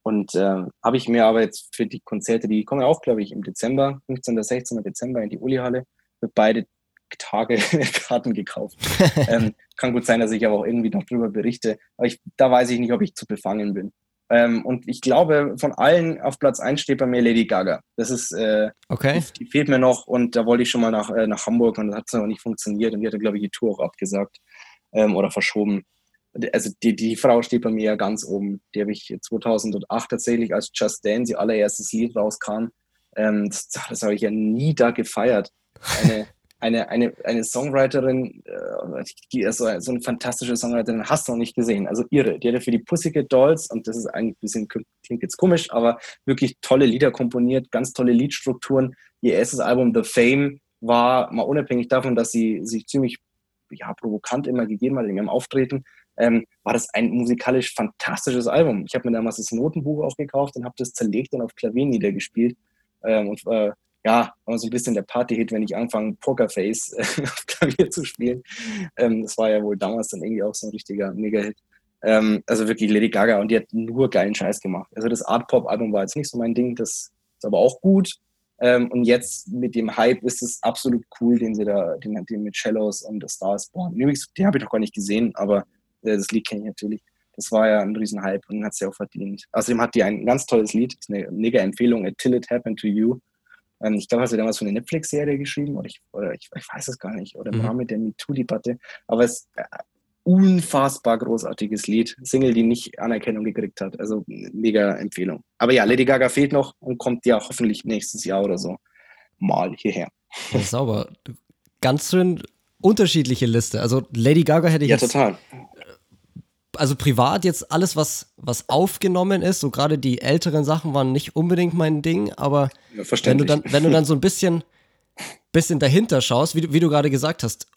[SPEAKER 2] und äh, habe ich mir aber jetzt für die Konzerte, die kommen auch, glaube ich, im Dezember, 15. oder 16. Dezember in die Uli-Halle, für beide Tage Karten gekauft. ähm, kann gut sein, dass ich aber auch irgendwie noch drüber berichte. Aber ich, da weiß ich nicht, ob ich zu befangen bin. Ähm, und ich glaube, von allen auf Platz 1 steht bei mir Lady Gaga. Das ist, äh,
[SPEAKER 1] okay.
[SPEAKER 2] die, die, fehlt mir noch und da wollte ich schon mal nach, äh, nach Hamburg und das hat noch nicht funktioniert und die hatte, glaube ich, die Tour auch abgesagt ähm, oder verschoben. Also die, die Frau steht bei mir ja ganz oben. Die habe ich 2008 tatsächlich, als Just Dance, ihr allererstes Lied rauskam. Ähm, das, das habe ich ja nie da gefeiert. Eine, eine, eine, eine Songwriterin, äh, also so eine fantastische Songwriterin hast du noch nicht gesehen. Also irre. Die hat ja für die Pussycat Dolls, und das ist eigentlich ein bisschen, klingt jetzt komisch, aber wirklich tolle Lieder komponiert, ganz tolle Liedstrukturen. Ihr erstes Album The Fame war mal unabhängig davon, dass sie sich ziemlich ja, provokant immer gegeben hat in ihrem Auftreten, ähm, war das ein musikalisch fantastisches Album. Ich habe mir damals das Notenbuch auch gekauft und habe das zerlegt und auf Klavier niedergespielt. Ähm, und äh, ja, war so ein bisschen der Party-Hit, wenn ich anfange, Pokerface auf Klavier zu spielen. Ähm, das war ja wohl damals dann irgendwie auch so ein richtiger Mega-Hit. Ähm, also wirklich Lady Gaga und die hat nur geilen Scheiß gemacht. Also das Art-Pop-Album war jetzt nicht so mein Ding, das ist aber auch gut. Ähm, und jetzt mit dem Hype ist es absolut cool, den sie da, den, den mit Cellos und The Stars Born. Übrigens, den habe ich noch gar nicht gesehen, aber äh, das Lied kenne ich natürlich. Das war ja ein Riesenhype und hat sie auch verdient. Außerdem hat die ein ganz tolles Lied, eine mega Empfehlung, Till It Happened to You. Ähm, ich glaube, hast du damals für eine Netflix-Serie geschrieben oder ich, oder ich, ich, weiß es gar nicht. Oder im mhm. Rahmen der MeToo-Debatte. Aber es ist ein unfassbar großartiges Lied. Single, die nicht Anerkennung gekriegt hat. Also mega Empfehlung. Aber ja, Lady Gaga fehlt noch und kommt ja hoffentlich nächstes Jahr oder so mal hierher.
[SPEAKER 1] Ja, sauber. Ganz schön unterschiedliche Liste. Also Lady Gaga hätte ich
[SPEAKER 2] ja, jetzt total.
[SPEAKER 1] Also privat jetzt alles, was, was aufgenommen ist, so gerade die älteren Sachen waren nicht unbedingt mein Ding, aber ja, wenn, du dann, wenn du dann so ein bisschen, bisschen dahinter schaust, wie, wie du gerade gesagt hast,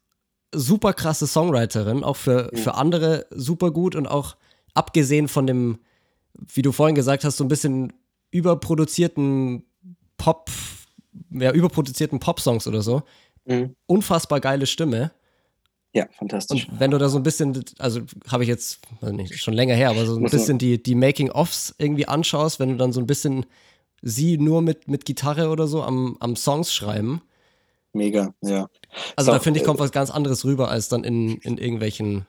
[SPEAKER 1] super krasse Songwriterin, auch für, für andere super gut und auch abgesehen von dem, wie du vorhin gesagt hast, so ein bisschen überproduzierten Pop, ja, überproduzierten Pop-Songs oder so. Mhm. Unfassbar geile Stimme.
[SPEAKER 2] Ja, fantastisch.
[SPEAKER 1] Und wenn du da so ein bisschen, also habe ich jetzt, also nicht, schon länger her, aber so ein bisschen die, die Making-ofs irgendwie anschaust, wenn du dann so ein bisschen sie nur mit, mit Gitarre oder so am, am Songs schreiben.
[SPEAKER 2] Mega, ja.
[SPEAKER 1] Also so, da finde ich, kommt äh, was ganz anderes rüber als dann in, in irgendwelchen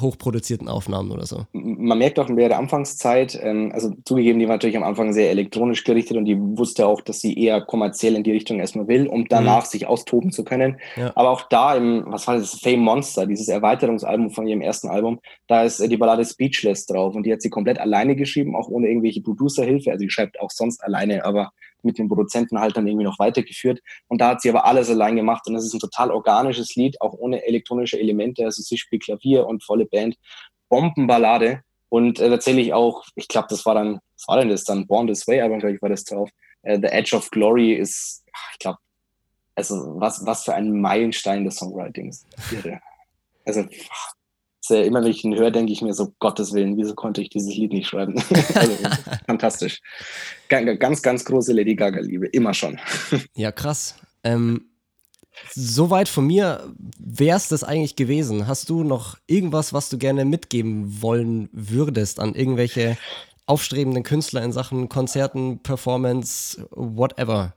[SPEAKER 1] hochproduzierten Aufnahmen oder so.
[SPEAKER 2] Man merkt auch in der Anfangszeit, ähm, also zugegeben, die war natürlich am Anfang sehr elektronisch gerichtet und die wusste auch, dass sie eher kommerziell in die Richtung erstmal will, um danach mhm. sich austoben zu können. Ja. Aber auch da im, was war das, Fame Monster, dieses Erweiterungsalbum von ihrem ersten Album, da ist äh, die Ballade Speechless drauf und die hat sie komplett alleine geschrieben, auch ohne irgendwelche Producerhilfe. Also sie schreibt auch sonst alleine, aber mit den Produzenten halt dann irgendwie noch weitergeführt. Und da hat sie aber alles allein gemacht und es ist ein total organisches Lied, auch ohne elektronische Elemente. Also sie spielt Klavier und volle Band. Bombenballade. Und äh, tatsächlich auch, ich glaube, das war dann, was war denn das dann? Born This Way, aber glaube ich war das drauf. Äh, The Edge of Glory ist, ich glaube, also was, was für ein Meilenstein des Songwritings. Also sehr, immer wenn ich ihn höre, denke ich mir so, Gottes Willen, wieso konnte ich dieses Lied nicht schreiben? also, fantastisch. Ganz, ganz große Lady Gaga-Liebe, immer schon.
[SPEAKER 1] ja, krass. Ähm, Soweit von mir wäre es das eigentlich gewesen. Hast du noch irgendwas, was du gerne mitgeben wollen würdest an irgendwelche aufstrebenden Künstler in Sachen Konzerten, Performance, whatever?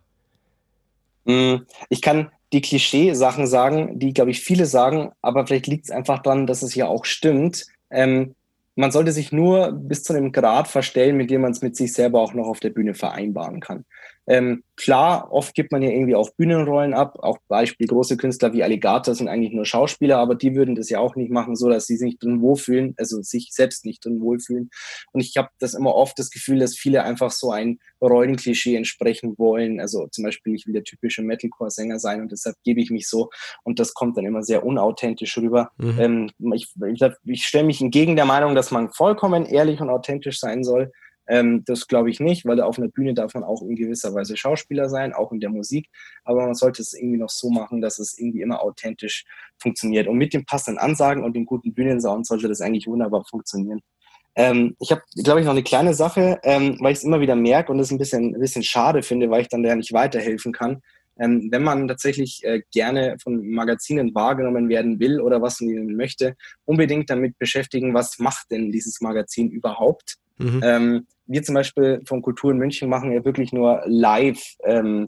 [SPEAKER 2] Mm, ich kann die Klischee-Sachen sagen, die, glaube ich, viele sagen, aber vielleicht liegt es einfach daran, dass es ja auch stimmt. Ähm, man sollte sich nur bis zu einem Grad verstellen, mit dem man es mit sich selber auch noch auf der Bühne vereinbaren kann. Ähm, klar, oft gibt man ja irgendwie auch Bühnenrollen ab. Auch Beispiel große Künstler wie Alligator sind eigentlich nur Schauspieler, aber die würden das ja auch nicht machen, so dass sie sich drin wohlfühlen, also sich selbst nicht drin wohlfühlen. Und ich habe das immer oft das Gefühl, dass viele einfach so ein Rollenklischee entsprechen wollen. Also zum Beispiel, ich will der typische Metalcore-Sänger sein und deshalb gebe ich mich so. Und das kommt dann immer sehr unauthentisch rüber. Mhm. Ähm, ich ich, ich stelle mich entgegen der Meinung, dass man vollkommen ehrlich und authentisch sein soll. Ähm, das glaube ich nicht, weil auf einer Bühne darf man auch in gewisser Weise Schauspieler sein, auch in der Musik. Aber man sollte es irgendwie noch so machen, dass es irgendwie immer authentisch funktioniert. Und mit den passenden Ansagen und dem guten Bühnensound sollte das eigentlich wunderbar funktionieren. Ähm, ich habe, glaube ich, noch eine kleine Sache, ähm, weil ich es immer wieder merke und es ein bisschen, ein bisschen schade finde, weil ich dann da nicht weiterhelfen kann. Ähm, wenn man tatsächlich äh, gerne von Magazinen wahrgenommen werden will oder was man ihnen möchte, unbedingt damit beschäftigen, was macht denn dieses Magazin überhaupt? Mhm. Ähm, wir zum Beispiel von Kultur in München machen ja wirklich nur live ähm,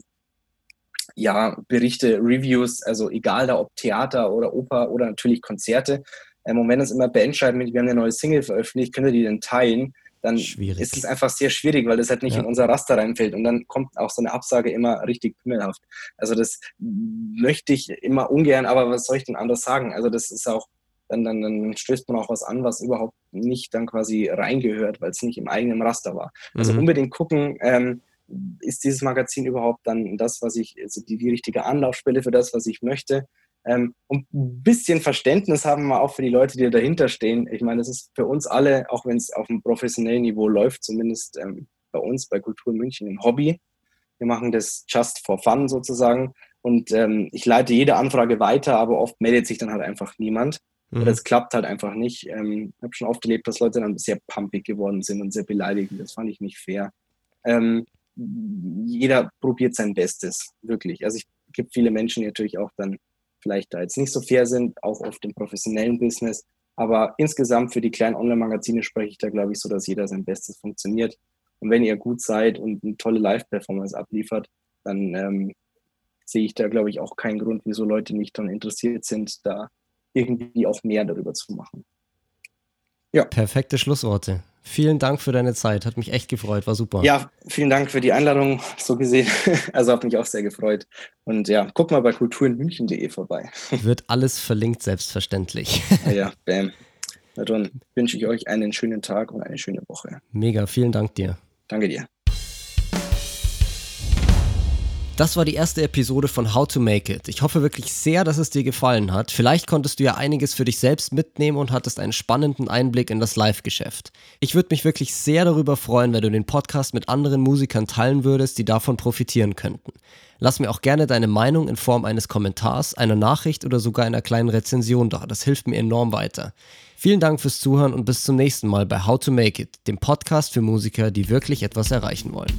[SPEAKER 2] ja, Berichte, Reviews, also egal da ob Theater oder Oper oder natürlich Konzerte. Ähm, und wenn es immer Bandscheiben mit, wir haben eine neue Single veröffentlicht, könnt ihr die denn teilen? Dann schwierig. ist es einfach sehr schwierig, weil das halt nicht ja. in unser Raster reinfällt. Und dann kommt auch so eine Absage immer richtig pimmelhaft. Also das möchte ich immer ungern, aber was soll ich denn anders sagen? Also das ist auch dann, dann, dann stößt man auch was an, was überhaupt nicht dann quasi reingehört, weil es nicht im eigenen Raster war. Also mhm. unbedingt gucken, ähm, ist dieses Magazin überhaupt dann das, was ich, also die, die richtige Anlaufstelle für das, was ich möchte. Ähm, und ein bisschen Verständnis haben wir auch für die Leute, die dahinter stehen. Ich meine, das ist für uns alle, auch wenn es auf einem professionellen Niveau läuft, zumindest ähm, bei uns, bei Kultur München, ein Hobby. Wir machen das just for fun sozusagen. Und ähm, ich leite jede Anfrage weiter, aber oft meldet sich dann halt einfach niemand. Mhm. Oder es klappt halt einfach nicht. Ähm, ich habe schon oft erlebt, dass Leute dann sehr pumpig geworden sind und sehr beleidigend. Das fand ich nicht fair. Ähm, jeder probiert sein Bestes, wirklich. Also es gibt viele Menschen, die natürlich auch dann vielleicht da jetzt nicht so fair sind, auch oft im professionellen Business. Aber insgesamt für die kleinen Online-Magazine spreche ich da, glaube ich, so, dass jeder sein Bestes funktioniert. Und wenn ihr gut seid und eine tolle Live-Performance abliefert, dann ähm, sehe ich da, glaube ich, auch keinen Grund, wieso Leute nicht daran interessiert sind, da irgendwie auch mehr darüber zu machen.
[SPEAKER 1] Ja. Perfekte Schlussworte. Vielen Dank für deine Zeit. Hat mich echt gefreut. War super.
[SPEAKER 2] Ja, vielen Dank für die Einladung, so gesehen. Also hat mich auch sehr gefreut. Und ja, guck mal bei kulturinmünchen.de vorbei.
[SPEAKER 1] Wird alles verlinkt, selbstverständlich.
[SPEAKER 2] Ja, ja bam. Na dann wünsche ich euch einen schönen Tag und eine schöne Woche.
[SPEAKER 1] Mega, vielen Dank dir.
[SPEAKER 2] Danke dir.
[SPEAKER 1] Das war die erste Episode von How to Make It. Ich hoffe wirklich sehr, dass es dir gefallen hat. Vielleicht konntest du ja einiges für dich selbst mitnehmen und hattest einen spannenden Einblick in das Live-Geschäft. Ich würde mich wirklich sehr darüber freuen, wenn du den Podcast mit anderen Musikern teilen würdest, die davon profitieren könnten. Lass mir auch gerne deine Meinung in Form eines Kommentars, einer Nachricht oder sogar einer kleinen Rezension da. Das hilft mir enorm weiter. Vielen Dank fürs Zuhören und bis zum nächsten Mal bei How to Make It, dem Podcast für Musiker, die wirklich etwas erreichen wollen.